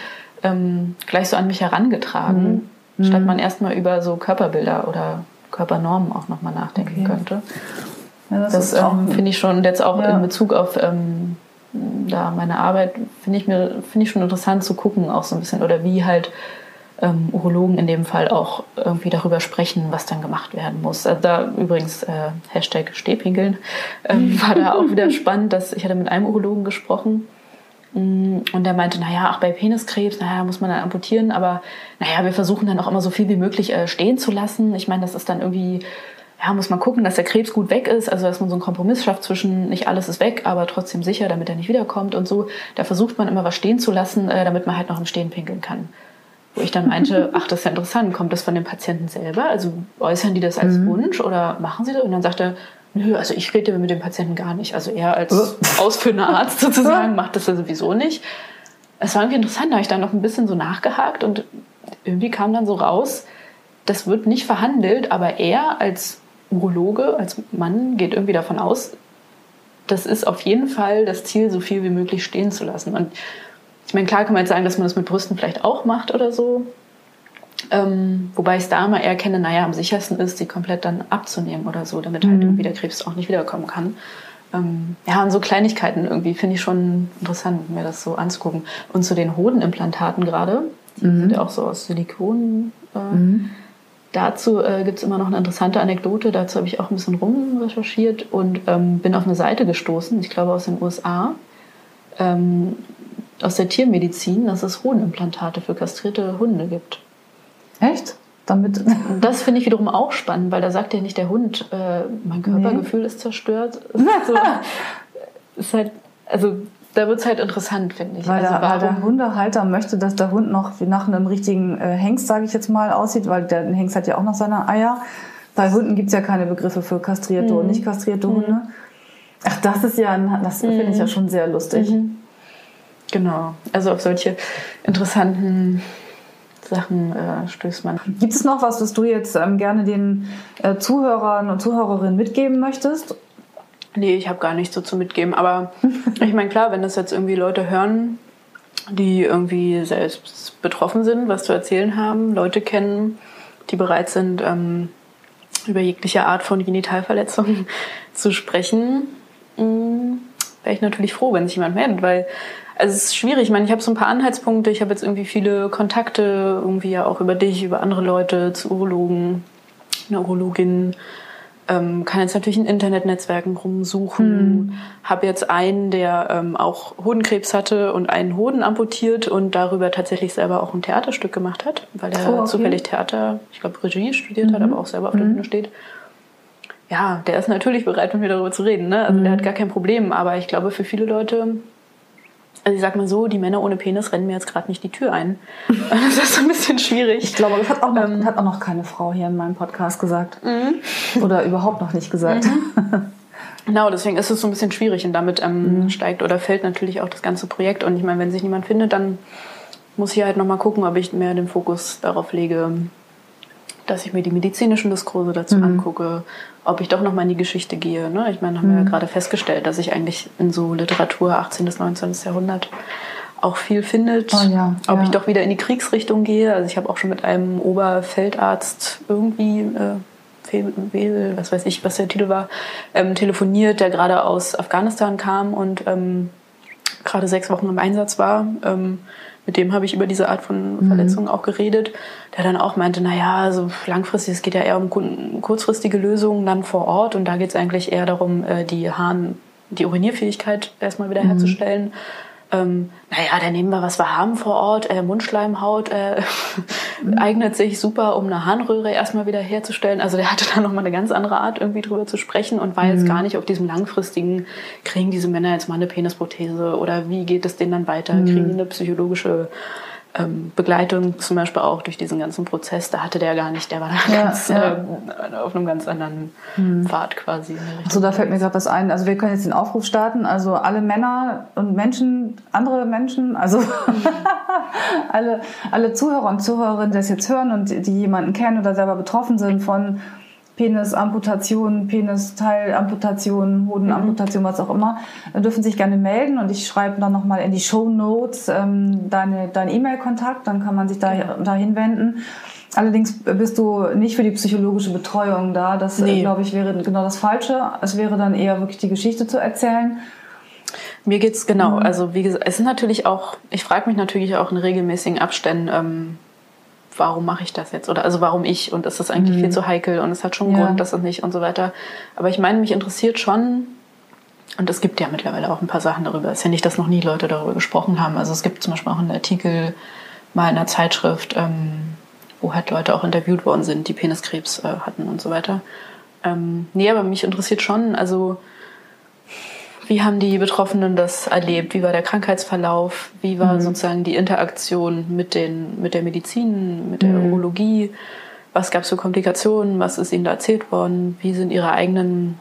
ähm, gleich so an mich herangetragen, mhm. statt man erstmal über so Körperbilder oder Körpernormen auch nochmal nachdenken okay. könnte. Ja, das, das ähm, finde ich schon jetzt auch ja. in Bezug auf ähm, da meine Arbeit, finde ich mir, finde ich schon interessant zu gucken, auch so ein bisschen, oder wie halt ähm, Urologen in dem Fall auch irgendwie darüber sprechen, was dann gemacht werden muss. Also da übrigens äh, Hashtag Stehpinkeln ähm, war da auch wieder spannend, dass ich hatte mit einem Urologen gesprochen mm, und der meinte, naja, auch bei Peniskrebs, naja, muss man dann amputieren, aber naja, wir versuchen dann auch immer so viel wie möglich äh, stehen zu lassen. Ich meine, das ist dann irgendwie, ja, muss man gucken, dass der Krebs gut weg ist, also dass man so einen Kompromiss schafft zwischen nicht alles ist weg, aber trotzdem sicher, damit er nicht wiederkommt und so. Da versucht man immer was stehen zu lassen, äh, damit man halt noch im Stehen pinkeln kann. Wo ich dann meinte, ach, das ist ja interessant, kommt das von den Patienten selber? Also äußern die das als mhm. Wunsch oder machen sie das? Und dann sagte er, nö, also ich rede mit dem Patienten gar nicht. Also er als oh. ausführender Arzt sozusagen macht das ja sowieso nicht. Es war irgendwie interessant, da habe ich dann noch ein bisschen so nachgehakt und irgendwie kam dann so raus, das wird nicht verhandelt, aber er als Urologe, als Mann geht irgendwie davon aus, das ist auf jeden Fall das Ziel, so viel wie möglich stehen zu lassen. Und ich meine, klar kann man jetzt sagen, dass man das mit Brüsten vielleicht auch macht oder so. Ähm, wobei ich es da immer eher kenne, naja, am sichersten ist, sie komplett dann abzunehmen oder so, damit halt mhm. irgendwie der Krebs auch nicht wiederkommen kann. Ähm, ja, und so Kleinigkeiten irgendwie finde ich schon interessant, mir das so anzugucken. Und zu den Hodenimplantaten gerade, die mhm. sind ja auch so aus Silikon. Äh, mhm. Dazu äh, gibt es immer noch eine interessante Anekdote. Dazu habe ich auch ein bisschen rumrecherchiert und ähm, bin auf eine Seite gestoßen, ich glaube aus den USA, ähm, aus der Tiermedizin, dass es Hodenimplantate für kastrierte Hunde gibt. Echt? Damit das finde ich wiederum auch spannend, weil da sagt ja nicht der Hund, äh, mein Körpergefühl nee. ist zerstört. so, ist halt, also da wird es halt interessant, finde ich. Weil, also, der, weil, der, Hundehalter möchte, dass der Hund noch wie nach einem richtigen äh, Hengst, sage ich jetzt mal, aussieht, weil der Hengst hat ja auch noch seine Eier. Bei Hunden gibt es ja keine Begriffe für kastrierte mhm. und nicht kastrierte mhm. Hunde. Ach, das ist ja, das mhm. finde ich ja schon sehr lustig. Mhm. Genau, also auf solche interessanten Sachen äh, stößt man. Gibt es noch was, was du jetzt ähm, gerne den äh, Zuhörern und Zuhörerinnen mitgeben möchtest? Nee, ich habe gar nichts so zu mitgeben. Aber ich meine, klar, wenn das jetzt irgendwie Leute hören, die irgendwie selbst betroffen sind, was zu erzählen haben, Leute kennen, die bereit sind, ähm, über jegliche Art von Genitalverletzungen zu sprechen, mm, wäre ich natürlich froh, wenn sich jemand meldet, weil also es ist schwierig. Ich meine, ich habe so ein paar Anhaltspunkte. Ich habe jetzt irgendwie viele Kontakte, irgendwie ja auch über dich, über andere Leute, zu Urologen, eine Urologin. Ähm, kann jetzt natürlich in Internetnetzwerken rumsuchen. Mhm. Habe jetzt einen, der ähm, auch Hodenkrebs hatte und einen Hoden amputiert und darüber tatsächlich selber auch ein Theaterstück gemacht hat, weil er oh, okay. zufällig Theater, ich glaube Regie studiert mhm. hat, aber auch selber auf der mhm. Bühne steht. Ja, der ist natürlich bereit, mit mir darüber zu reden. Ne? Also der mhm. hat gar kein Problem. Aber ich glaube, für viele Leute also ich sag mal so, die Männer ohne Penis rennen mir jetzt gerade nicht die Tür ein. Das ist ein bisschen schwierig. Ich glaube, das hat auch noch, ähm, hat auch noch keine Frau hier in meinem Podcast gesagt. Mhm. Oder überhaupt noch nicht gesagt. Mhm. Genau, deswegen ist es so ein bisschen schwierig und damit ähm, mhm. steigt oder fällt natürlich auch das ganze Projekt. Und ich meine, wenn sich niemand findet, dann muss ich halt nochmal gucken, ob ich mehr den Fokus darauf lege, dass ich mir die medizinischen Diskurse dazu mhm. angucke, ob ich doch noch mal in die Geschichte gehe. Ne? Ich meine, haben wir ja mhm. gerade festgestellt, dass ich eigentlich in so Literatur 18. bis 19. Jahrhundert auch viel findet. Oh ja, ob ja. ich doch wieder in die Kriegsrichtung gehe. Also ich habe auch schon mit einem Oberfeldarzt irgendwie äh, Fehl, was weiß ich, was der Titel war, ähm, telefoniert, der gerade aus Afghanistan kam und ähm, gerade sechs Wochen im Einsatz war. Ähm, mit dem habe ich über diese Art von mhm. Verletzungen auch geredet, der dann auch meinte, naja, also langfristig, es geht ja eher um kurzfristige Lösungen dann vor Ort und da geht es eigentlich eher darum, äh, die Harn, die Urinierfähigkeit erstmal wieder mhm. Ähm, naja, dann nehmen wir, was wir haben vor Ort. Äh, Mundschleimhaut äh, mhm. eignet sich super, um eine Harnröhre erstmal wieder herzustellen. Also der hatte da nochmal eine ganz andere Art, irgendwie drüber zu sprechen und war mhm. jetzt gar nicht auf diesem langfristigen, kriegen diese Männer jetzt mal eine Penisprothese oder wie geht es denen dann weiter? Mhm. Kriegen die eine psychologische ähm, Begleitung zum Beispiel auch durch diesen ganzen Prozess, da hatte der gar nicht, der war da ja, ganz, ja. Äh, auf einem ganz anderen hm. Pfad quasi. So, da fällt mir gerade was ein. Also wir können jetzt den Aufruf starten. Also alle Männer und Menschen, andere Menschen, also alle, alle Zuhörer und Zuhörerinnen, die das jetzt hören und die jemanden kennen oder selber betroffen sind von Penisamputation, Penisteilamputation, Hodenamputation, mhm. was auch immer, dürfen sich gerne melden und ich schreibe dann nochmal in die Show Notes ähm, deine, dein E-Mail-Kontakt, dann kann man sich da, dahin wenden. Allerdings bist du nicht für die psychologische Betreuung da. Das, nee. glaube ich, wäre genau das Falsche. Es wäre dann eher wirklich die Geschichte zu erzählen. Mir geht's genau. Mhm. Also wie gesagt, es ist natürlich auch, ich frage mich natürlich auch in regelmäßigen Abständen, ähm, warum mache ich das jetzt? Oder also warum ich? Und ist das eigentlich mhm. viel zu heikel und es hat schon einen ja. Grund, dass es nicht und so weiter. Aber ich meine, mich interessiert schon, und es gibt ja mittlerweile auch ein paar Sachen darüber. Es ist ja nicht, dass noch nie Leute darüber gesprochen haben. Also es gibt zum Beispiel auch einen Artikel mal in einer Zeitschrift, ähm, wo halt Leute auch interviewt worden sind, die Peniskrebs äh, hatten und so weiter. Ähm, nee, aber mich interessiert schon, also wie haben die Betroffenen das erlebt? Wie war der Krankheitsverlauf? Wie war mhm. sozusagen die Interaktion mit, den, mit der Medizin, mit der mhm. Urologie? Was gab es für Komplikationen? Was ist ihnen da erzählt worden? Wie sind ihre eigenen,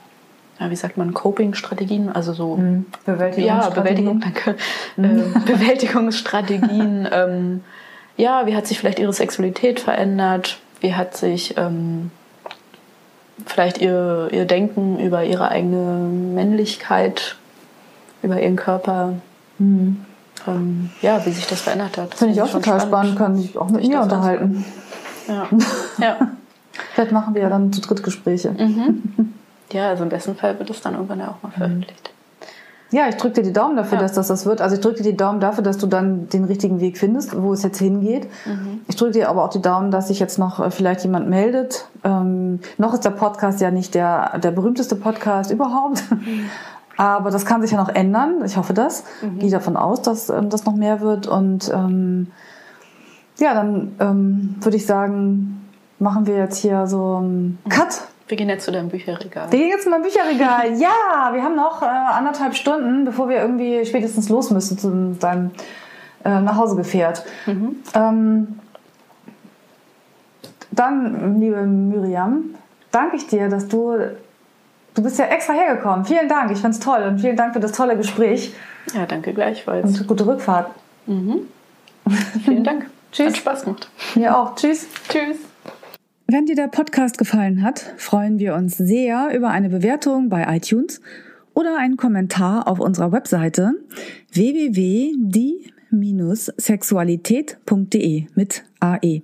ja, wie sagt man, Coping-Strategien? Also so mhm. Ja, Bewältigung, danke. Mhm. Äh, Bewältigungsstrategien. ähm, ja, wie hat sich vielleicht ihre Sexualität verändert? Wie hat sich ähm, vielleicht ihr, ihr Denken über ihre eigene Männlichkeit, über ihren Körper, mhm. ähm, ja, wie sich das verändert hat. Finde ich auch total spannend. spannend, kann ich auch mit mir unterhalten. Ja. ja. Vielleicht machen wir ja dann zu dritt Gespräche. Mhm. Ja, also im besten Fall wird es dann irgendwann ja auch mal veröffentlicht. Ja, ich drücke dir die Daumen dafür, ja. dass das das wird. Also ich drücke dir die Daumen dafür, dass du dann den richtigen Weg findest, wo es jetzt hingeht. Mhm. Ich drücke dir aber auch die Daumen, dass sich jetzt noch äh, vielleicht jemand meldet. Ähm, noch ist der Podcast ja nicht der, der berühmteste Podcast überhaupt. Mhm. Aber das kann sich ja noch ändern. Ich hoffe das. Mhm. Gehe davon aus, dass ähm, das noch mehr wird. Und ähm, ja, dann ähm, würde ich sagen, machen wir jetzt hier so einen Cut wir gehen jetzt zu deinem Bücherregal. Wir gehen jetzt zu meinem Bücherregal. ja, wir haben noch äh, anderthalb Stunden, bevor wir irgendwie spätestens los müssen zu deinem äh, Nachhausegefährt. Mhm. Ähm, dann, liebe Miriam, danke ich dir, dass du Du bist ja extra hergekommen. Vielen Dank, ich fand's toll und vielen Dank für das tolle Gespräch. Ja, danke gleichfalls. Und gute Rückfahrt. Mhm. Vielen Dank. Tschüss. Hat Spaß gemacht. Mir auch. Tschüss. Tschüss. Wenn dir der Podcast gefallen hat, freuen wir uns sehr über eine Bewertung bei iTunes oder einen Kommentar auf unserer Webseite www.die-sexualität.de mit AE.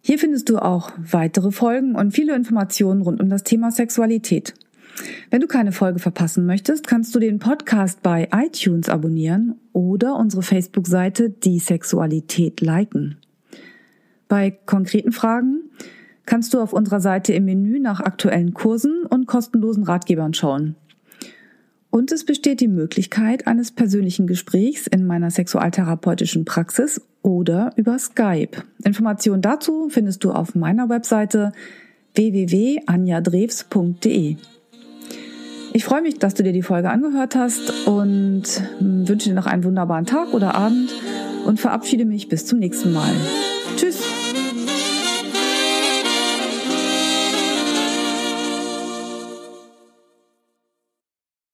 Hier findest du auch weitere Folgen und viele Informationen rund um das Thema Sexualität. Wenn du keine Folge verpassen möchtest, kannst du den Podcast bei iTunes abonnieren oder unsere Facebook-Seite Die Sexualität liken. Bei konkreten Fragen kannst du auf unserer Seite im Menü nach aktuellen Kursen und kostenlosen Ratgebern schauen. Und es besteht die Möglichkeit eines persönlichen Gesprächs in meiner sexualtherapeutischen Praxis oder über Skype. Informationen dazu findest du auf meiner Webseite www.anjadrews.de. Ich freue mich, dass du dir die Folge angehört hast und wünsche dir noch einen wunderbaren Tag oder Abend und verabschiede mich bis zum nächsten Mal. Tschüss!